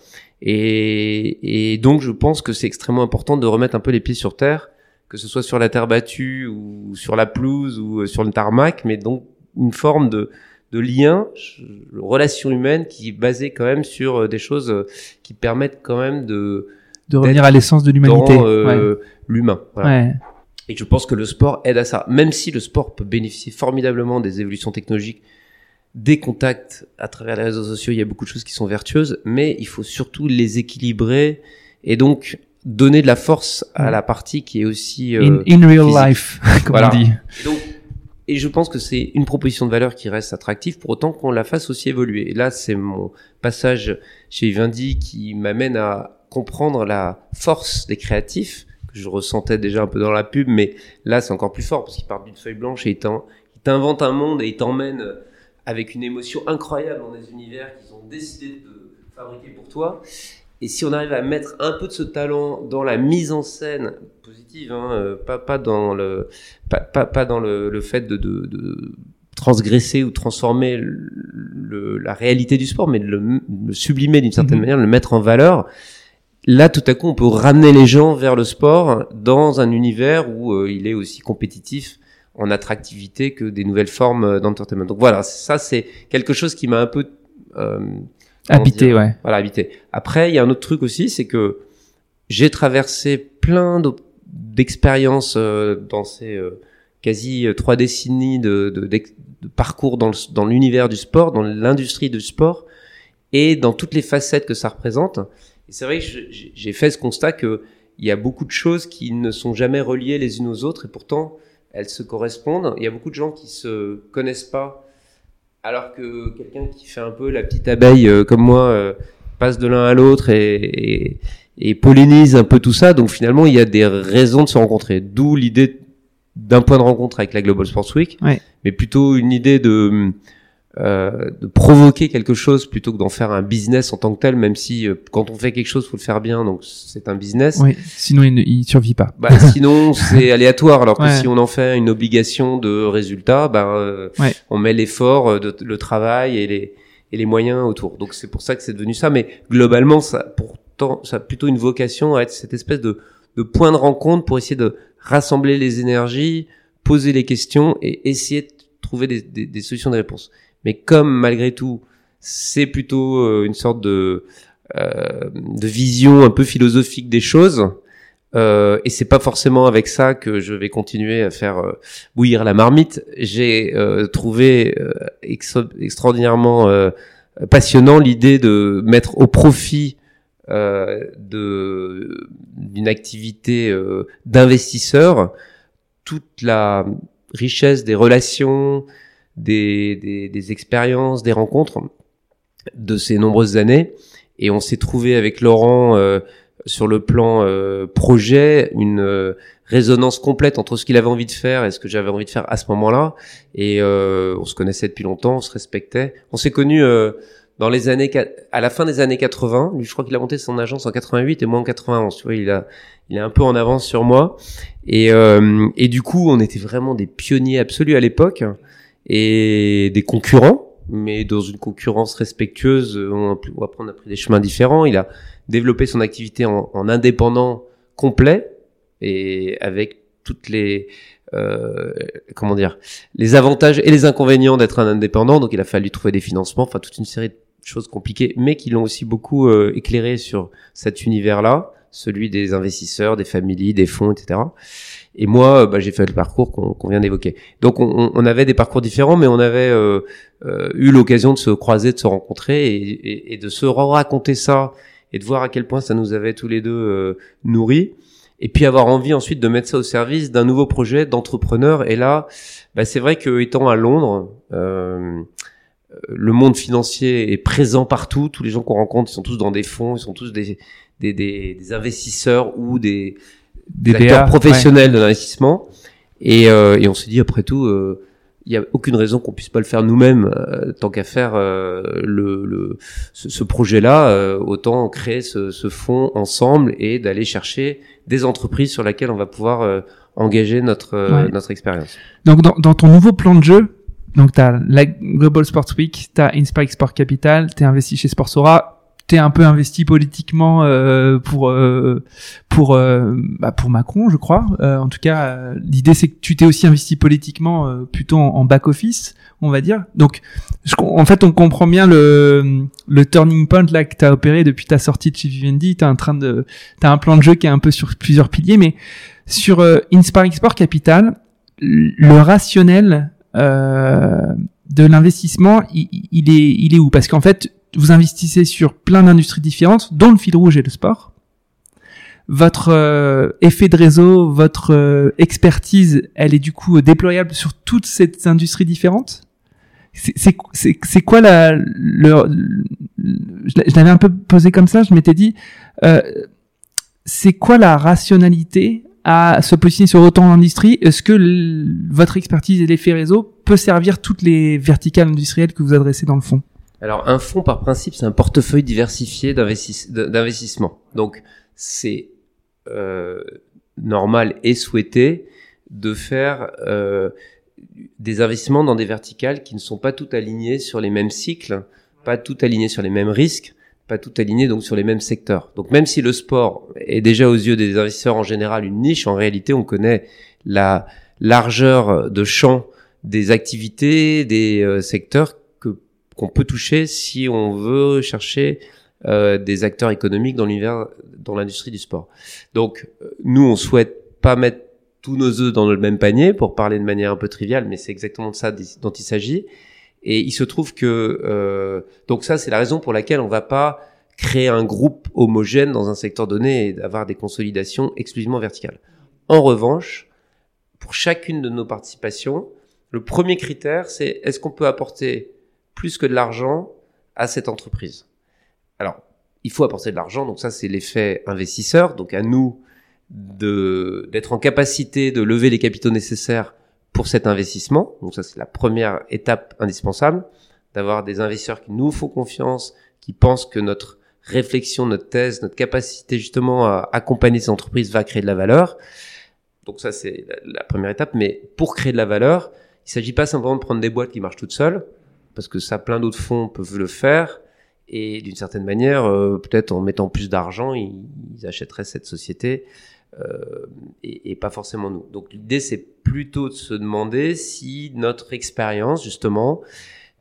et, et donc je pense que c'est extrêmement important de remettre un peu les pieds sur terre, que ce soit sur la terre battue ou sur la pelouse ou euh, sur le tarmac, mais donc une forme de de lien, relation humaine qui est basée quand même sur euh, des choses euh, qui permettent quand même de De revenir à l'essence de l'humanité. euh, l'humain. Voilà. ouais. Et je pense que le sport aide à ça. Même si le sport peut bénéficier formidablement des évolutions technologiques, des contacts à travers les réseaux sociaux, il y a beaucoup de choses qui sont vertueuses, mais il faut surtout les équilibrer et donc donner de la force à Ouais. la partie qui est aussi... In, euh, in real physique. life, comme Voilà. on dit. et donc, et je pense que c'est une proposition de valeur qui reste attractive pour autant qu'on la fasse aussi évoluer. Et là, c'est mon passage chez Vivendi qui m'amène à comprendre la force des créatifs que je ressentais déjà un peu dans la pub, mais là, c'est encore plus fort parce qu'il part d'une feuille blanche et il t'in- il t'invente un monde et il t'emmène avec une émotion incroyable dans des univers qu'ils ont décidé de fabriquer pour toi. Et si on arrive à mettre un peu de ce talent dans la mise en scène positive, hein, euh, pas, pas dans le, pas, pas, pas dans le, le fait de, de, de transgresser ou transformer le, la réalité du sport, mais de le, le sublimer d'une certaine Mhm. manière, le mettre en valeur. là, tout à coup, on peut ramener les gens vers le sport dans un univers où euh, il est aussi compétitif en attractivité que des nouvelles formes d'entertainment. Donc voilà, ça c'est quelque chose qui m'a un peu euh, habité, ouais. Voilà, habité. Après, il y a un autre truc aussi, c'est que j'ai traversé plein d'expériences euh, dans ces euh, quasi trois décennies de, de, de parcours dans l'univers du sport, dans l'industrie du sport et dans toutes les facettes que ça représente. Et c'est vrai que j'ai fait ce constat que il y a beaucoup de choses qui ne sont jamais reliées les unes aux autres et pourtant elles se correspondent. Il y a beaucoup de gens qui se connaissent pas alors que quelqu'un qui fait un peu la petite abeille euh, comme moi euh, passe de l'un à l'autre et, et, et, pollinise un peu tout ça. Donc finalement, il y a des raisons de se rencontrer. D'où l'idée d'un point de rencontre avec la Global Sports Week, mais plutôt une idée de euh, de provoquer quelque chose plutôt que d'en faire un business en tant que tel, même si euh, quand on fait quelque chose, faut le faire bien, donc c'est un business. Oui, sinon il ne il survit pas. Bah, sinon c'est aléatoire, alors que si on en fait une obligation de résultat, bah, euh, on met l'effort, de, le travail et les et les moyens autour. Donc c'est pour ça que c'est devenu ça. Mais globalement, ça pourtant ça a plutôt une vocation à être cette espèce de de point de rencontre pour essayer de rassembler les énergies, poser les questions et essayer de trouver des, des, des solutions de réponse. Mais comme malgré tout, c'est plutôt euh, une sorte de, euh, de vision un peu philosophique des choses, euh, et c'est pas forcément avec ça que je vais continuer à faire euh, bouillir la marmite. J'ai euh, trouvé extraordinairement passionnant l'idée de mettre au profit d'une activité d'investisseur toute la richesse des relations, des, des, des expériences, des rencontres de ces nombreuses années. Et on s'est trouvé avec Laurent euh, sur le plan euh, projet une euh, résonance complète entre ce qu'il avait envie de faire et ce que j'avais envie de faire à ce moment-là. Et on se connaissait depuis longtemps, on se respectait. On s'est connus dans les années à la fin des années 80. Lui, je crois qu'il a monté son agence en 88 et moi en 91. Tu vois, il a il est un peu en avance sur moi. Et et du coup, on était vraiment des pionniers absolus à l'époque et des concurrents, mais dans une concurrence respectueuse, on, va prendre après des chemins différents. Il a développé son activité en, en indépendant complet et avec toutes les euh, comment dire les avantages et les inconvénients d'être un indépendant. Donc il a fallu trouver des financements, enfin toute une série de choses compliquées, mais qui l'ont aussi beaucoup euh, éclairé sur cet univers-là, celui des investisseurs, des familles, des fonds, etc. Et moi, euh, bah, j'ai fait le parcours qu'on vient d'évoquer. Donc, on, avait des parcours différents, mais on avait euh, euh, eu l'occasion de se croiser, de se rencontrer et, de se raconter ça et de voir à quel point ça nous avait tous les deux nourris. Et puis avoir envie ensuite de mettre ça au service d'un nouveau projet d'entrepreneur. Et là, bah, c'est vrai que étant à Londres, le monde financier est présent partout. Tous les gens qu'on rencontre, ils sont tous dans des fonds, ils sont tous des, des, des, des investisseurs ou des des acteurs professionnels de l'investissement. Et, euh, et on s'est dit après tout, euh, il n'y a aucune raison qu'on puisse pas le faire nous-mêmes euh, tant qu'à faire euh, le, le, ce, ce projet-là. Euh, autant créer ce, ce fonds ensemble et d'aller chercher des entreprises sur lesquelles on va pouvoir engager notre notre expérience. Donc dans, dans ton nouveau plan de jeu, donc tu as la Global Sports Week, tu as Inspire Sport Capital, tu es investi chez Sportsora, t'es un peu investi politiquement euh, pour euh, pour euh, bah pour Macron, je crois. Euh, en tout cas, l'idée c'est que tu t'es aussi investi politiquement plutôt en, back office, on va dire. Donc, en fait, on comprend bien le le turning point là que t'as opéré depuis ta sortie de chez Vivendi. T'as un train de t'as un plan de jeu qui est un peu sur plusieurs piliers, mais sur Inspiring Sport Capital, le rationnel de l'investissement, il, il, est il est où? Parce qu'en fait vous investissez sur plein d'industries différentes, dont le fil rouge et le sport. Votre euh, effet de réseau, votre euh, expertise, elle est du coup déployable sur toutes ces industries différentes? C'est quoi la le, je l'avais un peu posé comme ça. Je m'étais dit, euh, c'est quoi la rationalité à se positionner sur autant d'industries? Est-ce que votre expertise et l'effet réseau peut servir toutes les verticales industrielles que vous adressez dans le fond? Alors un fonds par principe c'est un portefeuille diversifié d'investissement. Donc c'est euh, normal et souhaité de faire euh, des investissements dans des verticales qui ne sont pas toutes alignées sur les mêmes cycles, pas toutes alignées sur les mêmes risques, pas toutes alignées donc sur les mêmes secteurs. Donc même si le sport est déjà aux yeux des investisseurs en général une niche, en réalité on connaît la largeur de champ des activités, des euh, secteurs qu'on peut toucher si on veut chercher euh, des acteurs économiques dans l'univers, dans l'industrie du sport. Donc nous on souhaite pas mettre tous nos œufs dans le même panier pour parler de manière un peu triviale, mais c'est exactement de ça dont il s'agit. Et il se trouve que euh, donc ça c'est la raison pour laquelle on va pas créer un groupe homogène dans un secteur donné et avoir des consolidations exclusivement verticales. En revanche, pour chacune de nos participations, le premier critère c'est est-ce qu'on peut apporter plus que de l'argent à cette entreprise. Alors, il faut apporter de l'argent, donc ça c'est l'effet investisseur, donc à nous de d'être en capacité de lever les capitaux nécessaires pour cet investissement. Donc ça, c'est la première étape indispensable, d'avoir des investisseurs qui nous font confiance, qui pensent que notre réflexion, notre thèse, notre capacité justement à accompagner ces entreprises va créer de la valeur. Donc ça, c'est la première étape. Mais pour créer de la valeur, il s'agit pas simplement de prendre des boîtes qui marchent toutes seules, parce que ça, plein d'autres fonds peuvent le faire. Et d'une certaine manière, euh, peut-être en mettant plus d'argent, ils, achèteraient cette société euh, et, et, pas forcément nous. Donc l'idée, c'est plutôt de se demander si notre expérience, justement,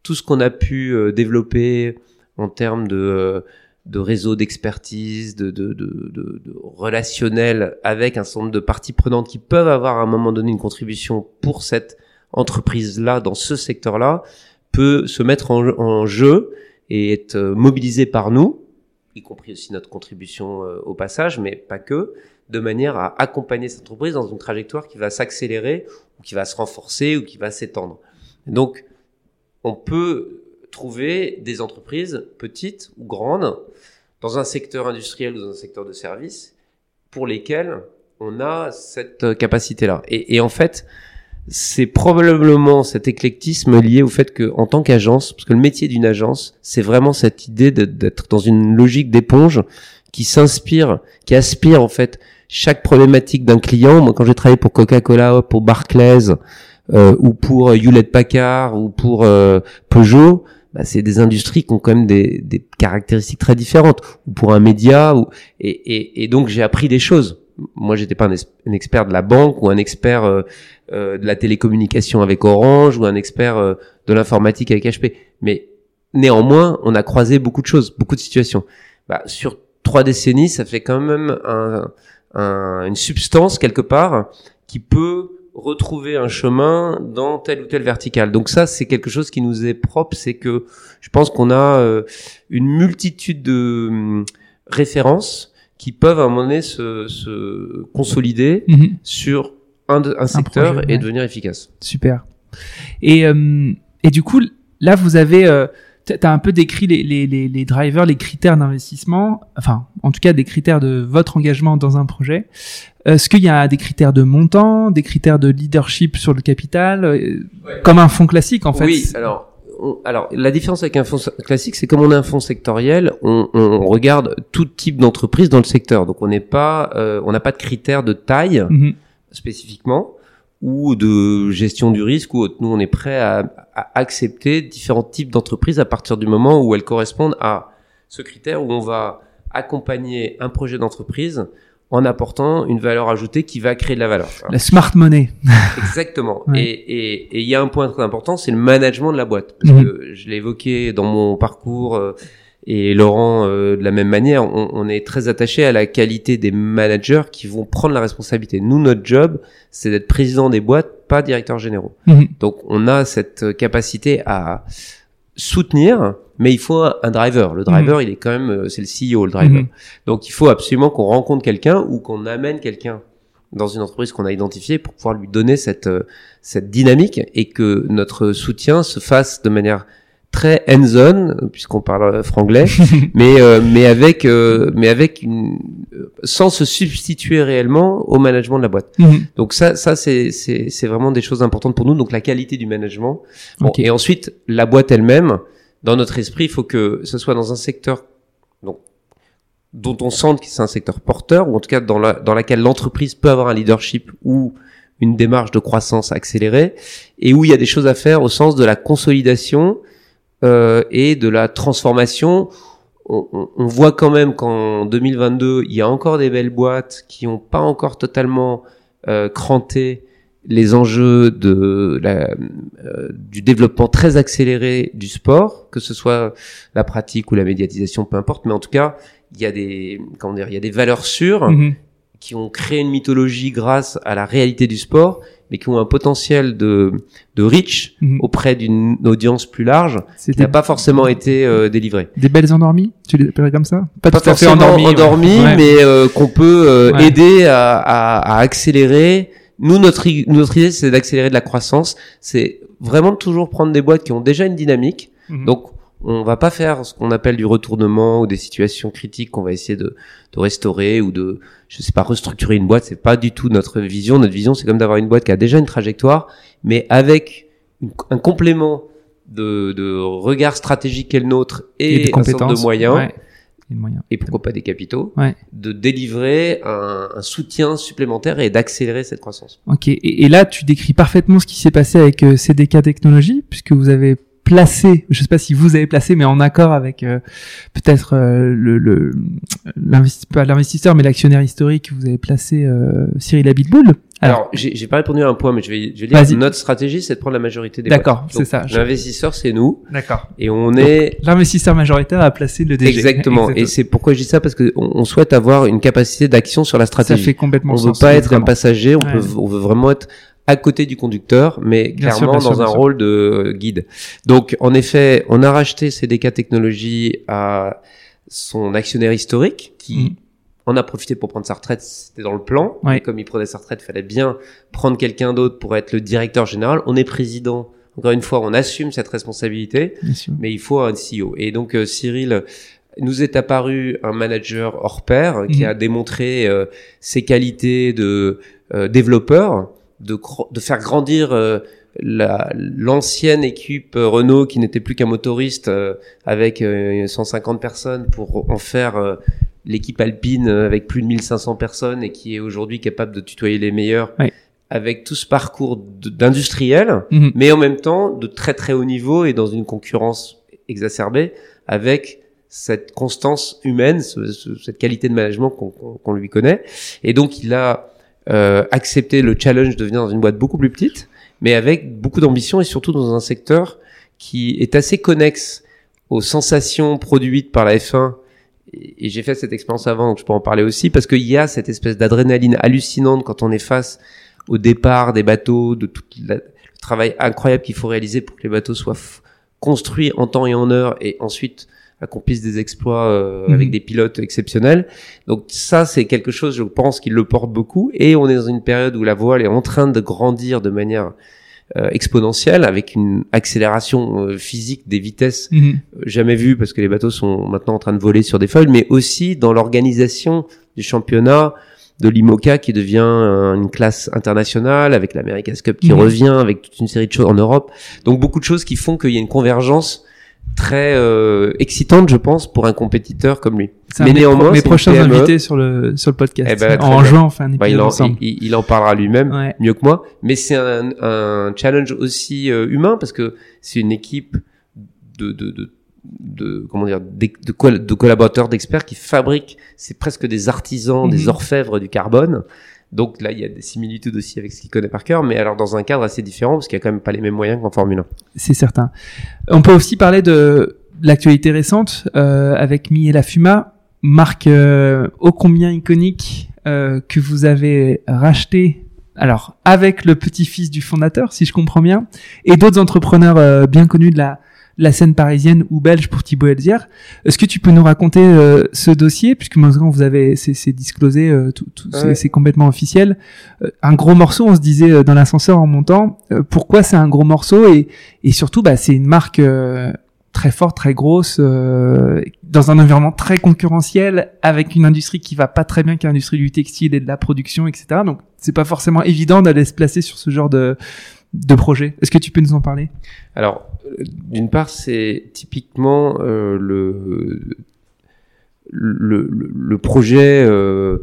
tout ce qu'on a pu euh, développer en termes de, euh, de réseau d'expertise, de, de, de, de, relationnel avec un certain nombre de parties prenantes qui peuvent avoir à un moment donné une contribution pour cette entreprise-là, dans ce secteur-là, peut se mettre en, jeu et être mobilisé par nous, y compris aussi notre contribution au passage, mais pas que, de manière à accompagner cette entreprise dans une trajectoire qui va s'accélérer ou qui va se renforcer ou qui va s'étendre. Donc, on peut trouver des entreprises petites ou grandes dans un secteur industriel ou dans un secteur de service pour lesquelles on a cette capacité-là. Et, et, en fait, c'est probablement cet éclectisme lié au fait que, en tant qu'agence, parce que le métier d'une agence, c'est vraiment cette idée d'être dans une logique d'éponge qui s'inspire, qui aspire en fait chaque problématique d'un client. Moi, quand j'ai travaillé pour Coca-Cola, pour Barclays, euh, ou pour Hewlett Packard, ou pour euh, Peugeot, bah, c'est des industries qui ont quand même des, des, caractéristiques très différentes. Ou pour un média, ou, et, et, et donc j'ai appris des choses. Moi, j'étais pas un, expert de la banque ou un expert euh, euh, de la télécommunication avec Orange ou un expert euh, de l'informatique avec HP. Mais néanmoins, on a croisé beaucoup de choses, beaucoup de situations. Bah, sur trois décennies, ça fait quand même un, un, une substance quelque part qui peut retrouver un chemin dans telle ou telle verticale. Donc ça, c'est quelque chose qui nous est propre, c'est que je pense qu'on a euh, une multitude de hum, références qui peuvent à un moment donné se, se consolider mm -hmm. sur un, un secteur un projet, et ouais. devenir efficace. Super. Et, euh, et du coup, là, vous avez... Euh, tu as un peu décrit les, les, les, les drivers, les critères d'investissement, enfin, en tout cas, des critères de votre engagement dans un projet. Est-ce qu'il y a des critères de montant, des critères de leadership sur le capital, ouais. comme un fonds classique, en fait? Oui, alors, on, alors la différence avec un fonds classique, c'est comme on a un fonds sectoriel, on, on regarde tout type d'entreprise dans le secteur. Donc, on n'est pas, euh, on n'a pas de critères de taille -hmm. spécifiquement ou de gestion du risque ou autre. Nous, on est prêt à, à accepter différents types d'entreprises à partir du moment où elles correspondent à ce critère où on va accompagner un projet d'entreprise en apportant une valeur ajoutée qui va créer de la valeur. La smart money. Exactement. ouais. Et il y a un point très important, c'est le management de la boîte. Parce mmh. que je l'ai évoqué dans mon parcours euh, et Laurent, euh, de la même manière, on, on est très attaché à la qualité des managers qui vont prendre la responsabilité. Nous, notre job, c'est d'être président des boîtes, pas directeur généraux. Mmh. Donc, on a cette capacité à soutenir, mais il faut un driver. Le driver, mmh. il est quand même, euh, c'est le CEO, le driver. Mmh. Donc, il faut absolument qu'on rencontre quelqu'un ou qu'on amène quelqu'un dans une entreprise qu'on a identifiée pour pouvoir lui donner cette euh, cette dynamique et que notre soutien se fasse de manière très hands-on puisqu'on parle franglais mais euh, mais avec euh, mais avec une sans se substituer réellement au management de la boîte. Mm -hmm. Donc ça ça c'est c'est c'est vraiment des choses importantes pour nous donc la qualité du management. Bon, okay. et ensuite la boîte elle-même dans notre esprit, il faut que ce soit dans un secteur donc dont on sente que c'est un secteur porteur ou en tout cas dans la dans laquelle l'entreprise peut avoir un leadership ou une démarche de croissance accélérée et où il y a des choses à faire au sens de la consolidation euh, et de la transformation. On, on- on voit quand même qu'en 2022, il y a encore des belles boîtes qui n'ont pas encore totalement euh, cranté les enjeux de la, euh, du développement très accéléré du sport, que ce soit la pratique ou la médiatisation, peu importe, mais en tout cas, il y a des comment dire, il y a des valeurs sûres Mhm. qui ont créé une mythologie grâce à la réalité du sport, mais qui ont un potentiel de de reach Mhm. auprès d'une audience plus large qui n'a pas forcément été euh, délivré. des belles endormies Tu les appellerais comme ça? Pas tout fait forcément endormies. ouais. Mais euh, qu'on peut euh, Ouais. aider à, à, à accélérer. Nous, notre, notre idée, c'est d'accélérer de la croissance. C'est vraiment toujours prendre des boîtes qui ont déjà une dynamique. Mhm. Donc, on va pas faire ce qu'on appelle du retournement ou des situations critiques qu'on va essayer de, de restaurer ou de, je sais pas, restructurer une boîte. C'est pas du tout notre vision. Notre vision, c'est comme d'avoir une boîte qui a déjà une trajectoire, mais avec une- un complément de, de regard stratégique qu'est le nôtre et, des de moyens Ouais. Et de moyens. et pourquoi pas des capitaux, Ouais. de délivrer un, un soutien supplémentaire et d'accélérer cette croissance. Ok. Et, et là, tu décris parfaitement ce qui s'est passé avec euh, CDK Technologies, puisque vous avez placé, je sais pas si vous avez placé, mais en accord avec euh, peut-être euh, le, le l'investi- pas l'investisseur, mais l'actionnaire historique, vous avez placé euh, Cyril Abitboul. Alors, j'ai j'ai pas répondu à un point, mais je vais, je vais dire notre stratégie, c'est de prendre la majorité des D'accord, c'est ça. L'investisseur, c'est nous, D'accord. et on est L'investisseur majoritaire a placé le DG. exactement. Et c'est pourquoi je dis ça parce que on, on souhaite avoir une capacité d'action sur la ça stratégie. fait complètement on veut sens. pas être un passager, on Ouais. peut, on veut vraiment être à côté du conducteur, mais Bien clairement sûr, dans un sûr. rôle de guide. Donc, en effet, on a racheté CDK Technologies à son actionnaire historique qui Mhm. en a profité pour prendre sa retraite, c'était dans le plan. Ouais. Et comme il prenait sa retraite, il fallait bien prendre quelqu'un d'autre pour être le directeur général. On est président. Encore une fois, on assume cette responsabilité mais il faut un CEO. Et donc euh, Cyril nous est apparu un manager hors pair qui Mhm. a démontré euh, ses qualités de euh, développeur, de, de faire grandir euh, la- l'ancienne équipe euh, Renault qui n'était plus qu'un motoriste euh, avec euh, 150 personnes pour en faire euh, l'équipe alpine euh, avec plus de 1500 personnes et qui est aujourd'hui capable de tutoyer les meilleurs Ouais. avec tout ce parcours d'industriel Mhm. mais en même temps de très très haut niveau et dans une concurrence exacerbée avec cette constance humaine, ce- ce- cette qualité de management qu'on lui connaît. Et donc il a euh, accepté le challenge de venir dans une boîte beaucoup plus petite, mais avec beaucoup d'ambition et surtout dans un secteur qui est assez connexe aux sensations produites par la F1. Et j'ai fait cette expérience avant, donc je peux en parler aussi, parce qu'il y a cette espèce d'adrénaline hallucinante quand on est face au départ des bateaux, de tout le travail incroyable qu'il faut réaliser pour que les bateaux soient construits en temps et en heure et ensuite accomplissent des exploits euh, Mhm. avec des pilotes exceptionnels. Donc ça, c'est quelque chose, je pense, qui le porte beaucoup. Et on est dans une période où la voile est en train de grandir de manière euh, exponentielle, avec une accélération euh, physique des vitesses Mhm. jamais vues, parce que les bateaux sont maintenant en train de voler sur des feuilles, mais aussi dans l'organisation du championnat de l'IMOCA qui devient une classe internationale, avec l'America's Cup qui Mhm. revient, avec toute une série de choses en Europe. Donc beaucoup de choses qui font qu'il y a une convergence très euh, excitante, je pense, pour un compétiteur comme lui. Mais néanmoins, mes prochains PME. invités sur le sur le podcast. Eh ben, en bien. juin, on fait un Bah, il, en, ensemble. il, il en parlera lui-même Ouais. mieux que moi, mais c'est un, un challenge aussi euh, humain parce que c'est une équipe de, de, de, de comment dire de, de, col- de collaborateurs d'experts qui fabriquent c'est presque des artisans Mhm. des orfèvres du carbone donc là il y a des similitudes aussi avec ce qu'il connaît par cœur mais alors dans un cadre assez différent parce qu'il y a quand même pas les mêmes moyens qu'en Formule 1 c'est certain. On peut aussi parler de l'actualité récente euh, avec Mi et la Fuma, marque euh, ô combien iconique euh, que vous avez racheté. Alors avec le petit-fils du fondateur, si je comprends bien, et d'autres entrepreneurs euh, bien connus de la la scène parisienne ou belge pour Thibaut Elzière. Est-ce que tu peux nous raconter euh, ce dossier? Puisque maintenant vous avez c'est c'est disclosé euh, tout, tout- c'est- Ouais. c'est complètement officiel. Euh, un gros morceau, on se disait euh, dans l'ascenseur en montant. euh, pourquoi c'est un gros morceau? Et et surtout bah c'est une marque euh, très forte, très grosse euh, dans un environnement très concurrentiel avec une industrie qui va pas très bien, qui est l'industrie du textile et de la production, etc. Donc c'est pas forcément évident d'aller se placer sur ce genre de de projet. Est-ce que tu peux nous en parler? Alors, d'une part, c'est typiquement euh, le, le, le, projet euh,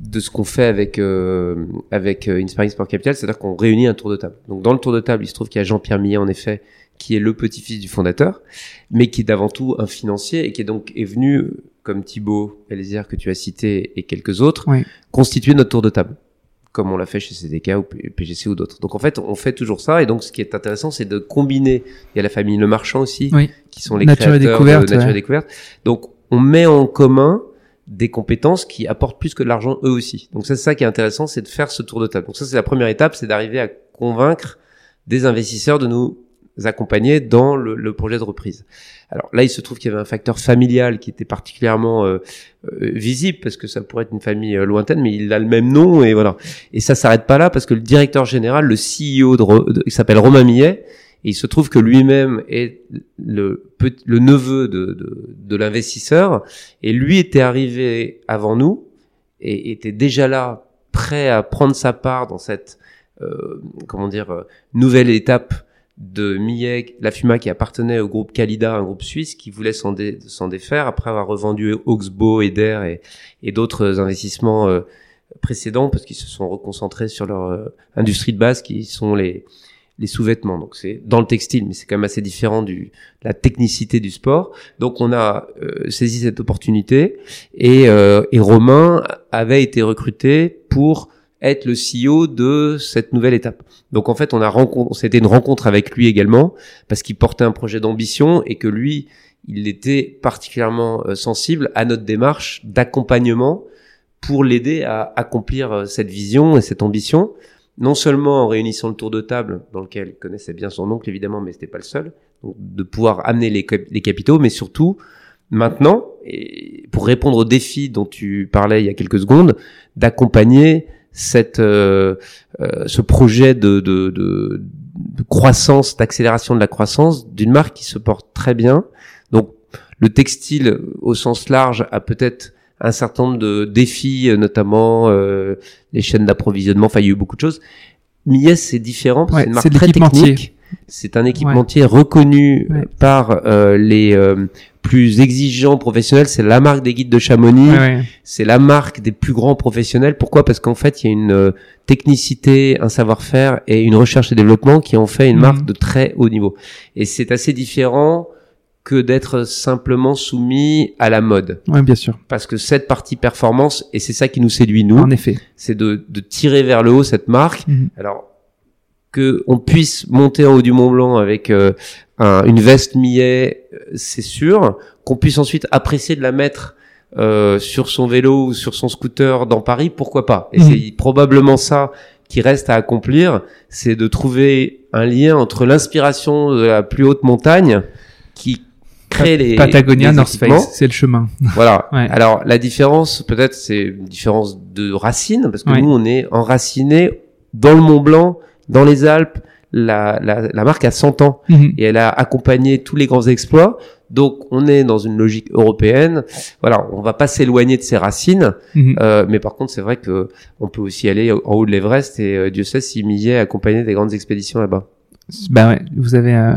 de ce qu'on fait avec, euh, avec Inspiring Sport Capital, c'est-à-dire qu'on réunit un tour de table. Donc, dans le tour de table, il se trouve qu'il y a Jean-Pierre Millet, en effet, qui est le petit-fils du fondateur, mais qui est avant tout un financier et qui est donc est venu, comme Thibaut Pellizière que tu as cité et quelques autres, Oui. constituer notre tour de table comme on l'a fait chez CDK ou PGC ou d'autres. Donc en fait, on fait toujours ça et donc ce qui est intéressant, c'est de combiner. Il y a la famille Le Marchand aussi, Oui. qui sont les Nature et créateurs Découverte, de Nature ouais. et Découverte. Donc on met en commun des compétences qui apportent plus que de l'argent eux aussi. Donc ça, c'est ça qui est intéressant, c'est de faire ce tour de table. Donc ça, c'est la première étape, c'est d'arriver à convaincre des investisseurs de nous accompagner dans le, projet de reprise. Alors là, il se trouve qu'il y avait un facteur familial qui était particulièrement euh, euh, visible parce que ça pourrait être une famille euh, lointaine, mais il a le même nom et voilà. Et ça s'arrête pas là parce que le directeur général, le CEO, de, il s'appelle Romain Millet. Et il se trouve que lui-même est le, le neveu de, de, de l'investisseur et lui était arrivé avant nous et était déjà là prêt à prendre sa part dans cette euh, comment dire nouvelle étape de Millet, la Fuma qui appartenait au groupe Calida, un groupe suisse qui voulait s'en dé- s'en défaire après avoir revendu Oxbow, Eder et, et d'autres investissements euh, précédents parce qu'ils se sont reconcentrés sur leur euh, industrie de base qui sont les les sous-vêtements. Donc c'est dans le textile, mais c'est quand même assez différent du de la technicité du sport. Donc on a euh, saisi cette opportunité et, euh, et Romain avait été recruté pour être le CEO de cette nouvelle étape. Donc en fait, on a rencontré, c'était une rencontre avec lui également parce qu'il portait un projet d'ambition et que lui, il était particulièrement euh, sensible à notre démarche d'accompagnement pour l'aider à accomplir euh, cette vision et cette ambition. Non seulement en réunissant le tour de table dans lequel il connaissait bien son oncle évidemment, mais c'était pas le seul, de pouvoir amener les, les capitaux, mais surtout maintenant, et pour répondre aux défis dont tu parlais il y a quelques secondes, d'accompagner cette euh, euh, ce projet de, de, de, de croissance, d'accélération de la croissance d'une marque qui se porte très bien. Donc le textile au sens large a peut-être un certain nombre de défis, euh, notamment euh, les chaînes d'approvisionnement. Enfin, il y a eu beaucoup de choses. Mies, c'est différent parce Ouais, que c'est une marque très technique. C'est un équipementier reconnu Ouais. euh, par euh, les euh, plus exigeants professionnels. C'est la marque des guides de Chamonix. Ouais, ouais. C'est la marque des plus grands professionnels. Pourquoi? Parce qu'en fait, il y a une euh, technicité, un savoir-faire et une recherche et développement qui en fait une Mhm. marque de très haut niveau. Et c'est assez différent que d'être simplement soumis à la mode. Ouais, bien sûr. Parce que cette partie performance, et c'est ça qui nous séduit nous, En effet. c'est de, de tirer vers le haut cette marque. Mhm. Alors que on puisse monter en haut du Mont Blanc avec euh, un- une veste millet, euh, c'est sûr. Qu'on puisse ensuite apprécier de la mettre euh, sur son vélo ou sur son scooter dans Paris, pourquoi pas Et Mhm. c'est probablement ça qui reste à accomplir, c'est de trouver un lien entre l'inspiration de la plus haute montagne qui crée les Patagonia, les North. Face, c'est le chemin. Voilà. Ouais. Alors la différence, peut-être, c'est une différence de racine, parce que Ouais. nous, on est enraciné dans le Mont Blanc, dans les Alpes. La, la, la marque a 100 ans Mhm. et elle a accompagné tous les grands exploits. Donc, on est dans une logique européenne. Voilà, on va pas s'éloigner de ses racines, Mhm. euh, mais par contre, c'est vrai que on peut aussi aller en haut de l'Everest et euh, Dieu sait si Millet accompagné des grandes expéditions là-bas. Bah ouais, vous avez euh,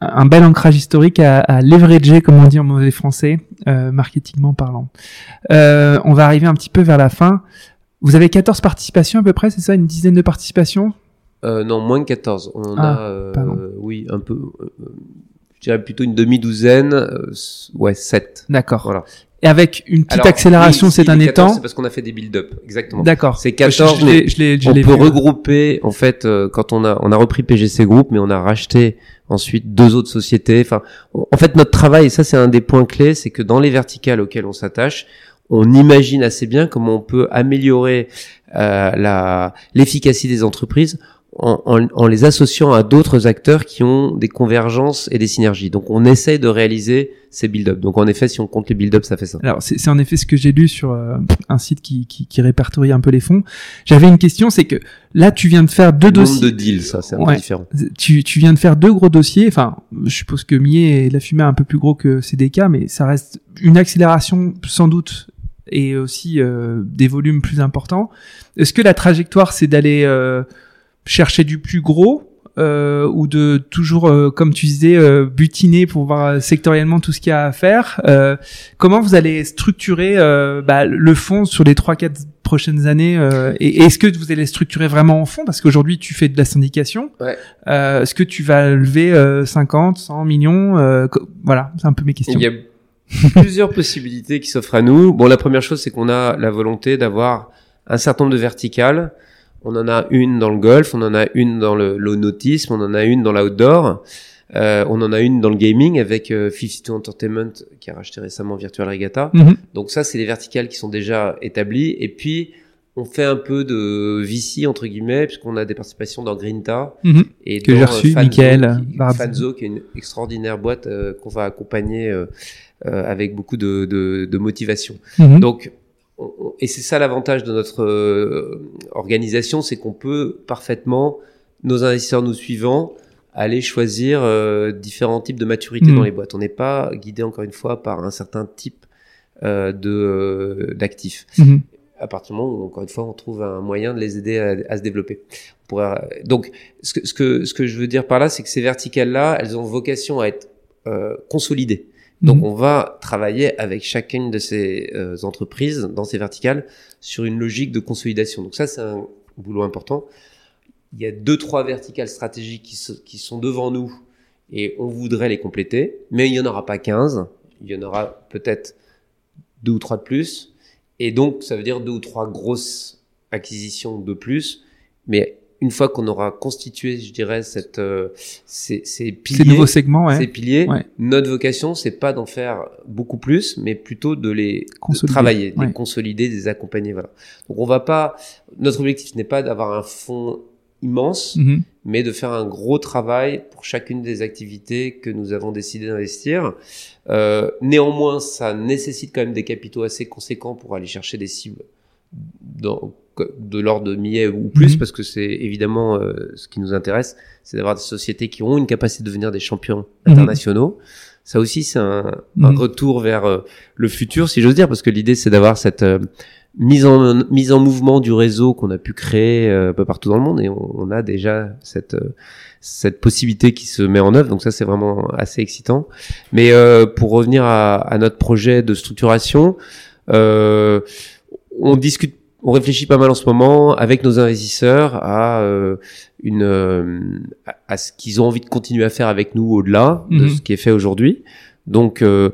un bel ancrage historique à, à leverager, comme on dit en mauvais français, euh, marketingment parlant. Euh, on va arriver un petit peu vers la fin. Vous avez 14 participations à peu près, c'est ça Une dizaine de participations? Euh, non, moins de 14. On en Ah, a, euh, oui, un peu, euh, je dirais plutôt une demi-douzaine, euh, ouais, 7. D'accord. Voilà. Et avec une petite Alors, accélération oui, ces derniers les 14, temps C'est parce qu'on a fait des build-up, exactement. D'accord. C'est 14, Je, je l'ai- je je on peut vu. regrouper, en fait, euh, quand on a, on a repris PGC Group, mais on a racheté ensuite deux autres sociétés. Enfin, on- en fait, notre travail, et ça c'est un des points clés, c'est que dans les verticales auxquelles on s'attache, on imagine assez bien comment on peut améliorer euh, la l'efficacité des entreprises en, en- en les associant à d'autres acteurs qui ont des convergences et des synergies. Donc, on essaye de réaliser ces build-up. Donc, en effet, si on compte les build-up, ça fait ça. Alors, c'est c'est en effet ce que j'ai lu sur euh, un site qui, qui, qui répertorie un peu les fonds. J'avais une question, c'est que là, tu viens de faire deux dossiers. de deals, ça, c'est un Ouais. peu différent. Tu, tu viens de faire deux gros dossiers. Enfin, je suppose que Millet et la fumée un peu plus gros que CDK, mais ça reste une accélération sans doute et aussi euh, des volumes plus importants. Est-ce que la trajectoire, c'est d'aller euh, chercher du plus gros euh, ou de toujours, euh, comme tu disais, euh, butiner pour voir euh, sectoriellement tout ce qu'il y a à faire. Euh, comment vous allez structurer euh, bah, le fonds sur les trois quatre prochaines années euh, Et est-ce que vous allez structurer vraiment en fonds Parce qu'aujourd'hui, tu fais de la syndication. Ouais. Euh, est-ce que tu vas lever euh, 50, 100 millions euh, Voilà, c'est un peu mes questions. Il y a plusieurs possibilités qui s'offrent à nous. Bon, la première chose, c'est qu'on a la volonté d'avoir un certain nombre de verticales. On en a une dans le golf, on en a une dans le l'aunautisme, on en a une dans l'outdoor, euh, on en a une dans le gaming avec euh, 52 Entertainment qui a racheté récemment Virtual Regatta. Mhm. Donc ça, c'est les verticales qui sont déjà établies. Et puis, on fait un peu de VC, entre guillemets, puisqu'on a des participations dans Grinta. Mhm. Et Que dans, j'ai euh, reçu, Fanzo, qui- Bardi. Fanzo, qui est une extraordinaire boîte euh, qu'on va accompagner euh, euh, avec beaucoup de, de, de motivation. Mhm. Donc, on- on- et c'est ça l'avantage de notre euh, organisation, c'est qu'on peut parfaitement, nos investisseurs nous suivant, aller choisir euh, différents types de maturité dans les boîtes. On n'est pas guidé encore une fois par un certain type euh, de d'actifs. Mhm. À partir du moment où, encore une fois, on trouve un moyen de les aider à, à se développer. On donc, ce que, ce, que, ce que je veux dire par là, c'est que ces verticales-là, elles ont vocation à être consolidées. Donc Mhm. on va travailler avec chacune de ces euh, entreprises dans ces verticales sur une logique de consolidation. Donc ça c'est un boulot important. Il y a deux trois verticales stratégiques qui, se- qui sont devant nous et on voudrait les compléter, mais il n'y en aura pas 15, il y en aura peut-être deux ou trois de plus et donc ça veut dire deux ou trois grosses acquisitions de plus, mais une fois qu'on aura constitué, je dirais, cette, euh, ces, ces piliers, Ces nouveaux segments, ouais. ces piliers, Ouais. notre vocation, c'est pas d'en faire beaucoup plus, mais plutôt de les de travailler, de ouais. les consolider, de les accompagner. Voilà. Donc on va pas. Notre objectif n'est pas d'avoir un fonds immense, Mhm. mais de faire un gros travail pour chacune des activités que nous avons décidé d'investir. Euh, néanmoins, ça nécessite quand même des capitaux assez conséquents pour aller chercher des cibles dans, de l'ordre de milliers ou plus, Mhm. parce que c'est évidemment euh, ce qui nous intéresse, c'est d'avoir des sociétés qui ont une capacité de devenir des champions Mhm. internationaux. Ça aussi, c'est un, un Mhm. retour vers euh, le futur, si j'ose dire, parce que l'idée, c'est d'avoir cette euh, mise en mise en mouvement du réseau qu'on a pu créer euh, un peu partout dans le monde, et on, on a déjà cette cette possibilité qui se met en œuvre. Donc ça, c'est vraiment assez excitant. Mais euh, pour revenir à, à notre projet de structuration, euh, on discute, on réfléchit pas mal en ce moment avec nos investisseurs à euh, une euh, à- ce qu'ils ont envie de continuer à faire avec nous au-delà de Mhm. ce qui est fait aujourd'hui. Donc, euh,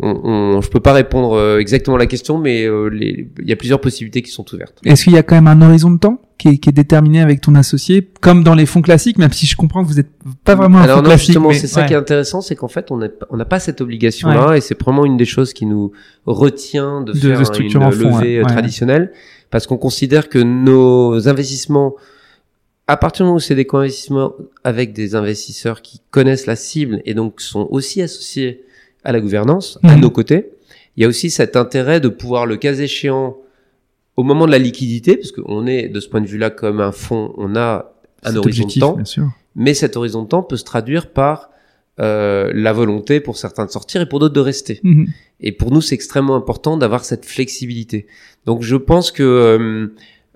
on, on, je peux pas répondre euh, exactement à la question, mais euh, il y a plusieurs possibilités qui sont ouvertes. Est-ce qu'il y a quand même un horizon de temps qui est, qui est déterminé avec ton associé, comme dans les fonds classiques, même si je comprends que vous êtes pas vraiment un Alors fonds non, classique. justement, mais- c'est ça ouais. qui est intéressant, c'est qu'en fait, on n'a pas cette obligation-là, et c'est vraiment une des choses qui nous retient de, De- faire de un- une fond, levée euh, Ouais. traditionnelle, parce qu'on considère que nos investissements, à partir du moment où c'est des co-investissements avec des investisseurs qui connaissent la cible et donc sont aussi associés à la gouvernance, à Mhm. nos côtés, il y a aussi cet intérêt de pouvoir, le cas échéant, au moment de la liquidité, parce qu'on est de ce point de vue-là comme un fonds, on a un Cet horizon objectif, de temps, bien sûr. mais cet horizon de temps peut se traduire par euh, la volonté pour certains de sortir et pour d'autres de rester. Mhm. Et pour nous, c'est extrêmement important d'avoir cette flexibilité. Donc, je pense que euh,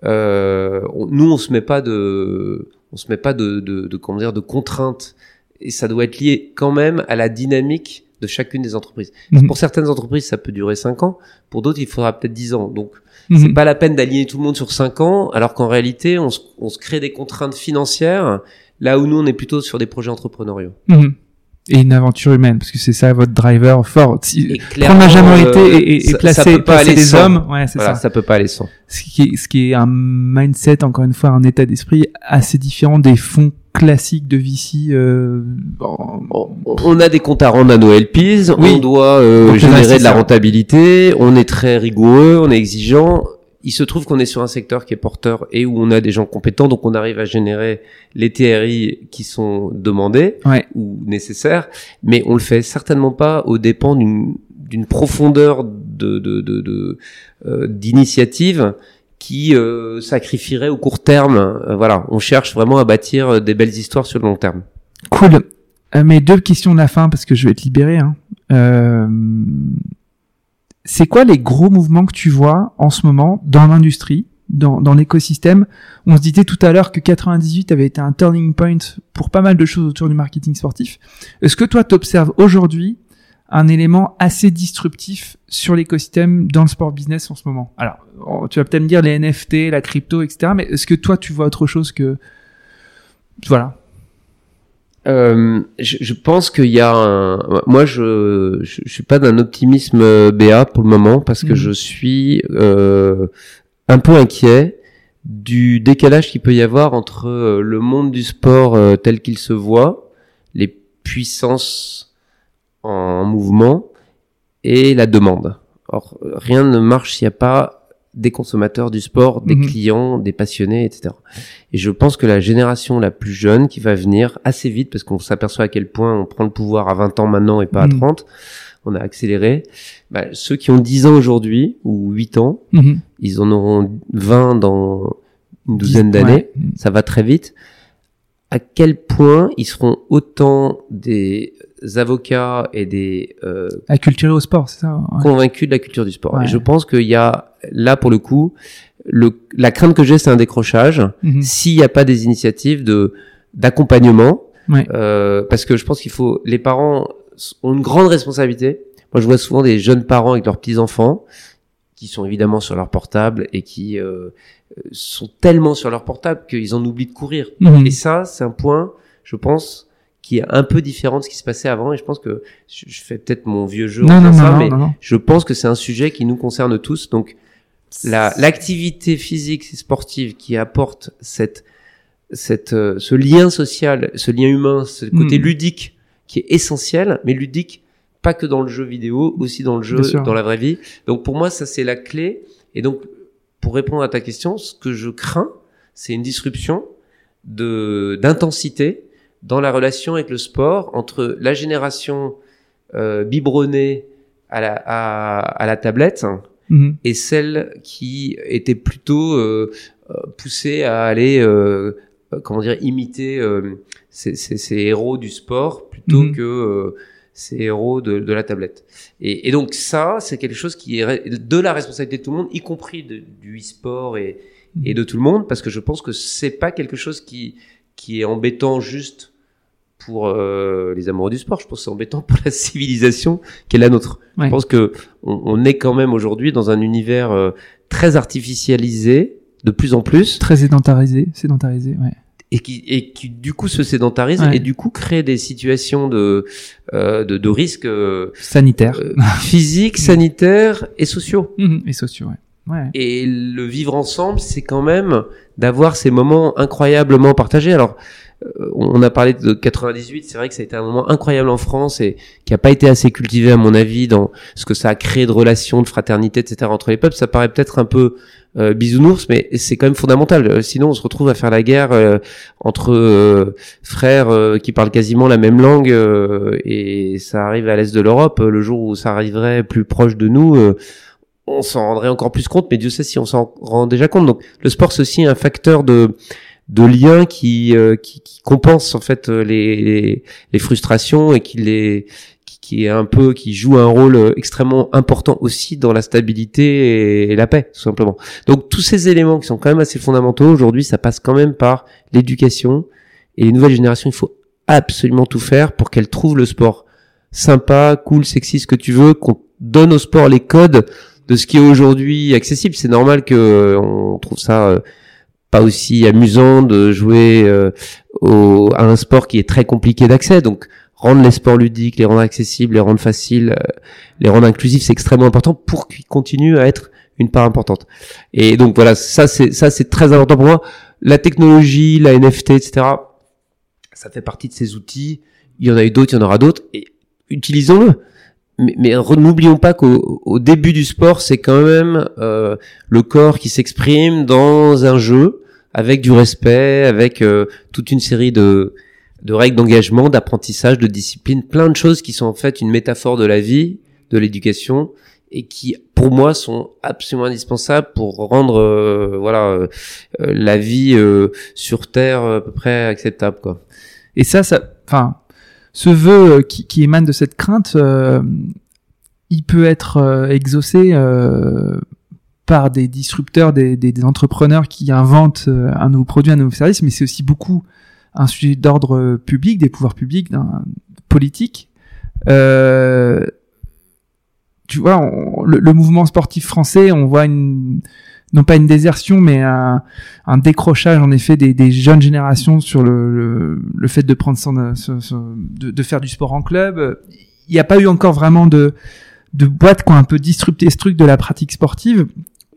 euh, on- nous, on se met pas de, on se met pas de, de, de comment dire, de contraintes. Et ça doit être lié quand même à la dynamique de chacune des entreprises. Mhm. Pour certaines entreprises, ça peut durer cinq ans. Pour d'autres, il faudra peut-être 10 ans. Donc, Mhm. c'est pas la peine d'aligner tout le monde sur 5 ans, alors qu'en réalité, on se, on se crée des contraintes financières, là où nous, on est plutôt sur des projets entrepreneuriaux. Et une aventure humaine, parce que c'est ça votre driver fort. Si- prendre la majorité euh, et, et, et ça placer, peut pas placer aller des sans. hommes, ouais, c'est Voilà, ça. ça peut pas aller sans. Ce qui, est, ce qui est un mindset, encore une fois, un état d'esprit assez différent des fonds classiques de VC. Euh, On, a des comptes à rendre à nos LPs, Oui. on doit euh, générer de la rentabilité, on est très rigoureux, on est exigeant. Il se trouve qu'on est sur un secteur qui est porteur et où on a des gens compétents, donc on arrive à générer les TRI qui sont demandés Ouais. ou nécessaires, mais on le fait certainement pas au dépens d'une d'une profondeur de de de, de, euh, d'initiative qui euh, sacrifierait au court terme. Euh, voilà, on cherche vraiment à bâtir euh, des belles histoires sur le long terme. Cool. Euh, mes deux questions de la fin, parce que je vais te libérer. Hein. C'est quoi les gros mouvements que tu vois en ce moment dans l'industrie dans, dans l'écosystème? On se disait tout à l'heure que 98 avait été un turning point pour pas mal de choses autour du marketing sportif. Est-ce que toi, tu observes aujourd'hui un élément assez disruptif sur l'écosystème dans le sport business en ce moment? Alors, tu vas peut-être me dire les NFT, la crypto, etc. Mais est-ce que toi, tu vois autre chose que... Voilà. Euh, je, je, pense qu'il y a un... Moi, je, je, suis pas d'un optimisme euh, BA pour le moment parce que mhm. je suis euh, un peu inquiet du décalage qu'il peut y avoir entre euh, le monde du sport euh, tel qu'il se voit, les puissances en mouvement et la demande. Or, rien ne marche s'il n'y a pas des consommateurs du sport, des mhm. clients, des passionnés, etc. Et je pense que la génération la plus jeune qui va venir assez vite, parce qu'on s'aperçoit à quel point on prend le pouvoir à 20 ans maintenant et pas à 30, mhm. on a accéléré. Bah, ceux qui ont 10 ans aujourd'hui, ou 8 ans, mhm. ils en auront 20 dans une douzaine d'années, ça va très vite. À quel point ils seront autant des avocats et des euh, acculturés au sport, c'est ça Convaincus de la culture du sport. Et je pense qu'il y a là pour le coup, le, la crainte que j'ai, c'est un décrochage. Mhm. S'il n'y a pas des initiatives de d'accompagnement, euh, parce que je pense qu'il faut, les parents ont une grande responsabilité. Moi, je vois souvent des jeunes parents avec leurs petits enfants qui sont évidemment sur leur portable et qui euh, sont tellement sur leur portable qu'ils en oublient de courir. Mhm. Et ça, c'est un point, je pense, qui est un peu différent de ce qui se passait avant. Et je pense que je, fais peut-être mon vieux jeu en ça, mais je pense que c'est un sujet qui nous concerne tous. Donc, la, l'activité physique et sportive qui apporte cette, cette, euh, ce lien social, ce lien humain, ce côté hmm. ludique qui est essentiel, mais ludique pas que dans le jeu vidéo, aussi dans le jeu, dans la vraie vie. Donc pour moi, ça c'est la clé. Et donc, pour répondre à ta question, ce que je crains, c'est une disruption de d'intensité dans la relation avec le sport entre la génération euh, biberonnée à la, à, à la tablette mhm. et celle qui était plutôt euh, euh poussée à aller euh, euh, comment dire imiter euh, ces, ces, ces, héros du sport plutôt mhm. que ces héros de, de, la tablette. Et, et donc ça, c'est quelque chose qui est de la responsabilité de tout le monde, y compris de, du e-sport et, et de tout le monde, parce que je pense que c'est pas quelque chose qui qui est embêtant juste pour euh, les amoureux du sport. Je pense que c'est embêtant pour la civilisation qui est la nôtre. Je pense que on, on, est quand même aujourd'hui dans un univers euh, très artificialisé, de plus en plus. Très sédentarisé, sédentarisé, ouais. Et qui, et qui du coup se sédentarise et du coup crée des situations de euh, de, de risques euh, sanitaires, physiques, sanitaires et sociaux. Mmh, et sociaux, ouais. Et le vivre ensemble, c'est quand même d'avoir ces moments incroyablement partagés. Alors, euh, on a parlé de 98, c'est vrai que ça a été un moment incroyable en France et qui a pas été assez cultivé à mon avis dans ce que ça a créé de relations, de fraternité, etc. entre les peuples. Ça paraît peut-être un peu euh, bisounours, mais c'est quand même fondamental. Euh, sinon, on se retrouve à faire la guerre entre frères qui parlent quasiment la même langue et ça arrive à l'est de l'Europe. Le jour où ça arriverait plus proche de nous on s'en rendrait encore plus compte, mais Dieu sait si on s'en rend déjà compte. Donc le sport c'est aussi un facteur de de lien qui, euh, qui, qui compense en fait euh, les, les, frustrations et qui les qui, est un peu qui joue un rôle euh, extrêmement important aussi dans la stabilité et, la paix tout simplement. Donc tous ces éléments qui sont quand même assez fondamentaux aujourd'hui, ça passe quand même par l'éducation et les nouvelles générations, il faut absolument tout faire pour qu'elles trouvent le sport sympa, cool, sexy, ce que tu veux, qu'on donne au sport les codes de ce qui est aujourd'hui accessible. C'est normal que on trouve ça pas aussi amusant de jouer euh, au, à un sport qui est très compliqué d'accès. Donc rendre les sports ludiques, les rendre accessibles, les rendre faciles, euh, les rendre inclusifs, c'est extrêmement important pour qu'ils continuent à être une part importante. Et donc voilà, ça c'est ça c'est très important pour moi. La technologie, la NFT, etc. Ça fait partie de ces outils. Il y en a eu d'autres, il y en aura d'autres. Et utilisons-le mais, mais n'oublions pas qu'au début du sport, c'est quand même euh, le corps qui s'exprime dans un jeu avec du respect, avec euh, toute une série de, de règles d'engagement, d'apprentissage, de discipline, plein de choses qui sont en fait une métaphore de la vie, de l'éducation et qui pour moi sont absolument indispensables pour rendre euh, voilà euh, la vie sur terre à peu près acceptable quoi. Et ça ça enfin ce vœu euh, qui, émane de cette crainte, euh, il peut être euh, exaucé par des disrupteurs, des, entrepreneurs qui inventent un nouveau produit, un nouveau service, mais c'est aussi beaucoup un sujet d'ordre public, des pouvoirs publics, politique. Tu vois, le mouvement sportif français, on voit une non pas une désertion, mais un, un décrochage en effet des, des jeunes générations sur le, le, le fait de prendre son, son- son- de, de faire du sport en club. Il n'y a pas eu encore vraiment de de boîtes qui ont un peu disrupté ce truc de la pratique sportive.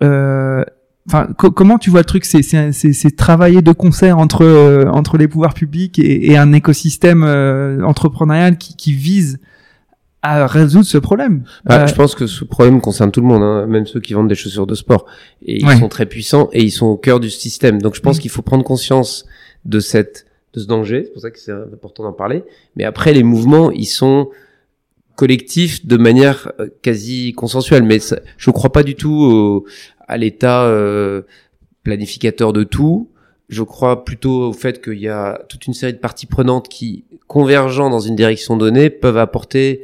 Euh, Enfin, co- comment tu vois le truc? C'est travailler de concert entre euh, entre les pouvoirs publics et, et un écosystème euh, entrepreneurial qui, qui vise à résoudre ce problème. Bah, Euh, Je pense que ce problème concerne tout le monde, hein, même ceux qui vendent des chaussures de sport. Et ils Ouais. sont très puissants et ils sont au cœur du système. Donc je pense qu'il faut prendre conscience de cette de ce danger. C'est pour ça que c'est important d'en parler. Mais après, les mouvements, ils sont collectifs de manière euh, quasi consensuelle. Mais ça, je ne crois pas du tout au- à l'État euh, planificateur de tout. Je crois plutôt au fait qu'il y a toute une série de parties prenantes qui, convergeant dans une direction donnée, peuvent apporter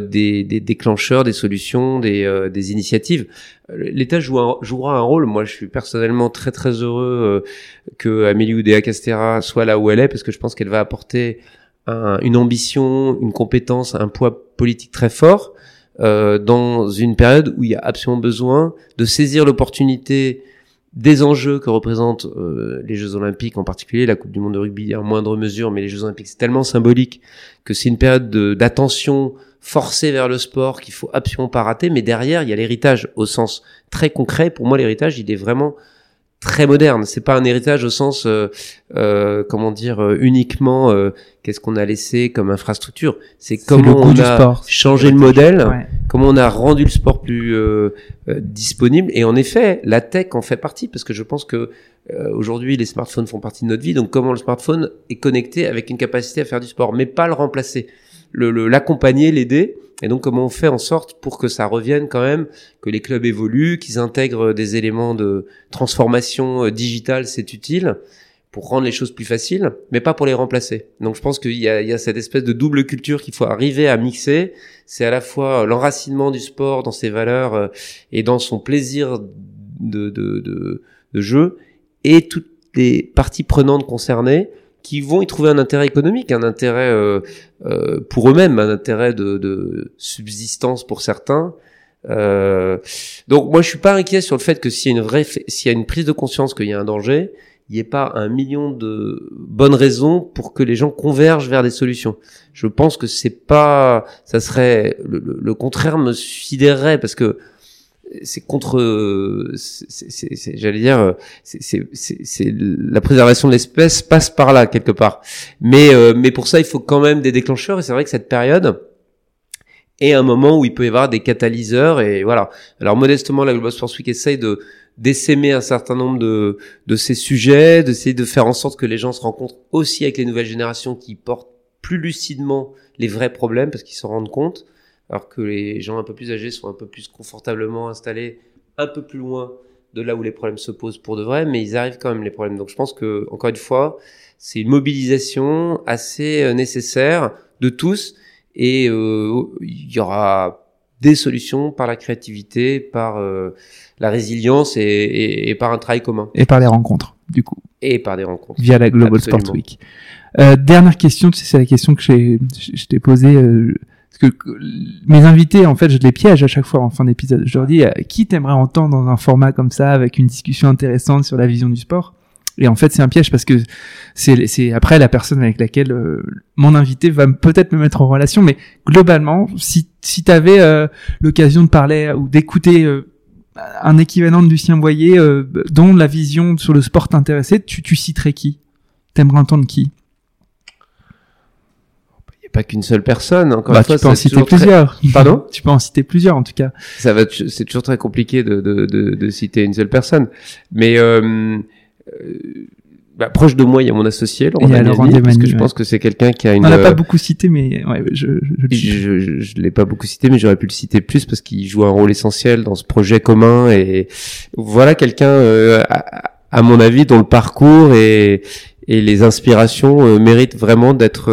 des, des déclencheurs, des solutions, des, euh, des initiatives. Euh, L'État jouera un rôle. Moi, je suis personnellement très très heureux euh, que Amélie Oudéa Castera soit là où elle est, parce que je pense qu'elle va apporter un- une ambition, une compétence, un poids politique très fort euh, dans une période où il y a absolument besoin de saisir l'opportunité des enjeux que représentent euh, les Jeux Olympiques, en particulier la Coupe du Monde de rugby en moindre mesure, mais les Jeux Olympiques c'est tellement symbolique que c'est une période de- d'attention forcée vers le sport qu'il faut absolument pas rater. Mais derrière, il y a l'héritage au sens très concret. Pour moi, l'héritage, il est vraiment très moderne. C'est pas un héritage au sens, euh, euh, comment dire, euh, uniquement euh, qu'est-ce qu'on a laissé comme infrastructure. C'est comment on a sport. changé le modèle Ouais. comment on a rendu le sport plus euh, euh, disponible et en effet la tech en fait partie parce que je pense que euh, aujourd'hui les smartphones font partie de notre vie donc comment le smartphone est connecté avec une capacité à faire du sport mais pas le remplacer le le- l'accompagner l'aider et donc comment on fait en sorte pour que ça revienne quand même que les clubs évoluent qu'ils intègrent des éléments de transformation euh, digitale c'est utile pour rendre les choses plus faciles, mais pas pour les remplacer. Donc je pense qu'il y y a cette espèce de double culture qu'il faut arriver à mixer. C'est à la fois l'enracinement du sport dans ses valeurs euh, et dans son plaisir de, de, de, de jeu, et toutes les parties prenantes concernées qui vont y trouver un intérêt économique, un intérêt euh, euh, pour eux-mêmes, un intérêt de, de subsistance pour certains. Euh, donc moi je suis pas inquiet sur le fait que s'il y a une vraie, s'il y a une prise de conscience qu'il y a un danger, il n'y ait pas un million de bonnes raisons pour que les gens convergent vers des solutions. Je pense que c'est pas, ça serait le, le- le contraire me sidérerait parce que c'est contre, j'allais dire, c'est la préservation de l'espèce passe par là quelque part. Mais euh, mais pour ça il faut quand même des déclencheurs et c'est vrai que cette période est un moment où il peut y avoir des catalyseurs et voilà. Alors modestement la Global Sports Week essaye de d'essaimer un certain nombre de, de ces sujets, d'essayer de faire en sorte que les gens se rencontrent aussi avec les nouvelles générations qui portent plus lucidement les vrais problèmes parce qu'ils s'en rendent compte, alors que les gens un peu plus âgés sont un peu plus confortablement installés un peu plus loin de là où les problèmes se posent pour de vrai, mais ils arrivent quand même les problèmes. Donc je pense que encore une fois, c'est une mobilisation assez euh, nécessaire de tous et euh, il y aura des solutions par la créativité, par euh, la résilience et, et- et par un travail commun Et par les rencontres, du coup, et par des rencontres. via la Global Absolument. Sport Week. Euh, dernière question, tu sais, c'est la question que je t'ai posée. Euh, que que mes invités, en fait, je les piège à chaque fois en fin d'épisode. Je leur dis, euh, qui t'aimerais entendre dans un format comme ça, avec une discussion intéressante sur la vision du sport? Et en fait, c'est un piège parce que c'est, après la personne avec laquelle euh, mon invité va peut-être me mettre en relation. Mais globalement, si, si tu avais l'occasion de parler euh, ou d'écouter euh, un équivalent de Lucien Boyer euh, dont la vision sur le sport t'intéressait, tu, tu citerais qui? T'aimerais entendre qui? Pas qu'une seule personne. Encore Bah, une fois, tu peux en citer très- plusieurs. Pardon Tu peux en citer plusieurs en tout cas. ça va, c'est toujours très compliqué de, de, de, de citer une seule personne. Mais euh, euh, bah, proche de moi, il y a mon associé Laurent Damiani, parce que je ouais. pense que c'est quelqu'un qui a On une. n'en a pas euh, beaucoup cité, mais ouais, je, je, je le Je, cite. je, je, je l'ai pas beaucoup cité, mais j'aurais pu le citer plus parce qu'il joue un rôle essentiel dans ce projet commun et voilà quelqu'un, euh, à, à mon avis, dont le parcours et, et les inspirations euh, méritent vraiment d'être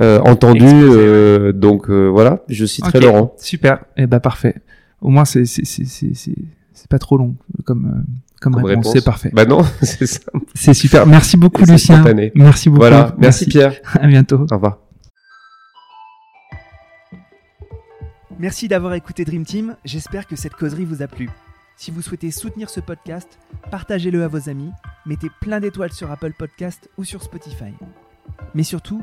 euh, ouais. euh, donc euh, voilà, je citerai. Laurent. Super. Et bah parfait. Au moins c'est c'est c'est c'est c'est c'est pas trop long comme comme, Comme réponse. C'est parfait. Bah non, c'est ça. C'est super. Merci beaucoup, Lucien. spontané. Merci beaucoup. Voilà. Merci Pierre. À bientôt. Au revoir. Merci d'avoir écouté Dream Team, j'espère que cette causerie vous a plu. Si vous souhaitez soutenir ce podcast, partagez-le à vos amis, mettez plein d'étoiles sur Apple Podcast ou sur Spotify. Mais surtout,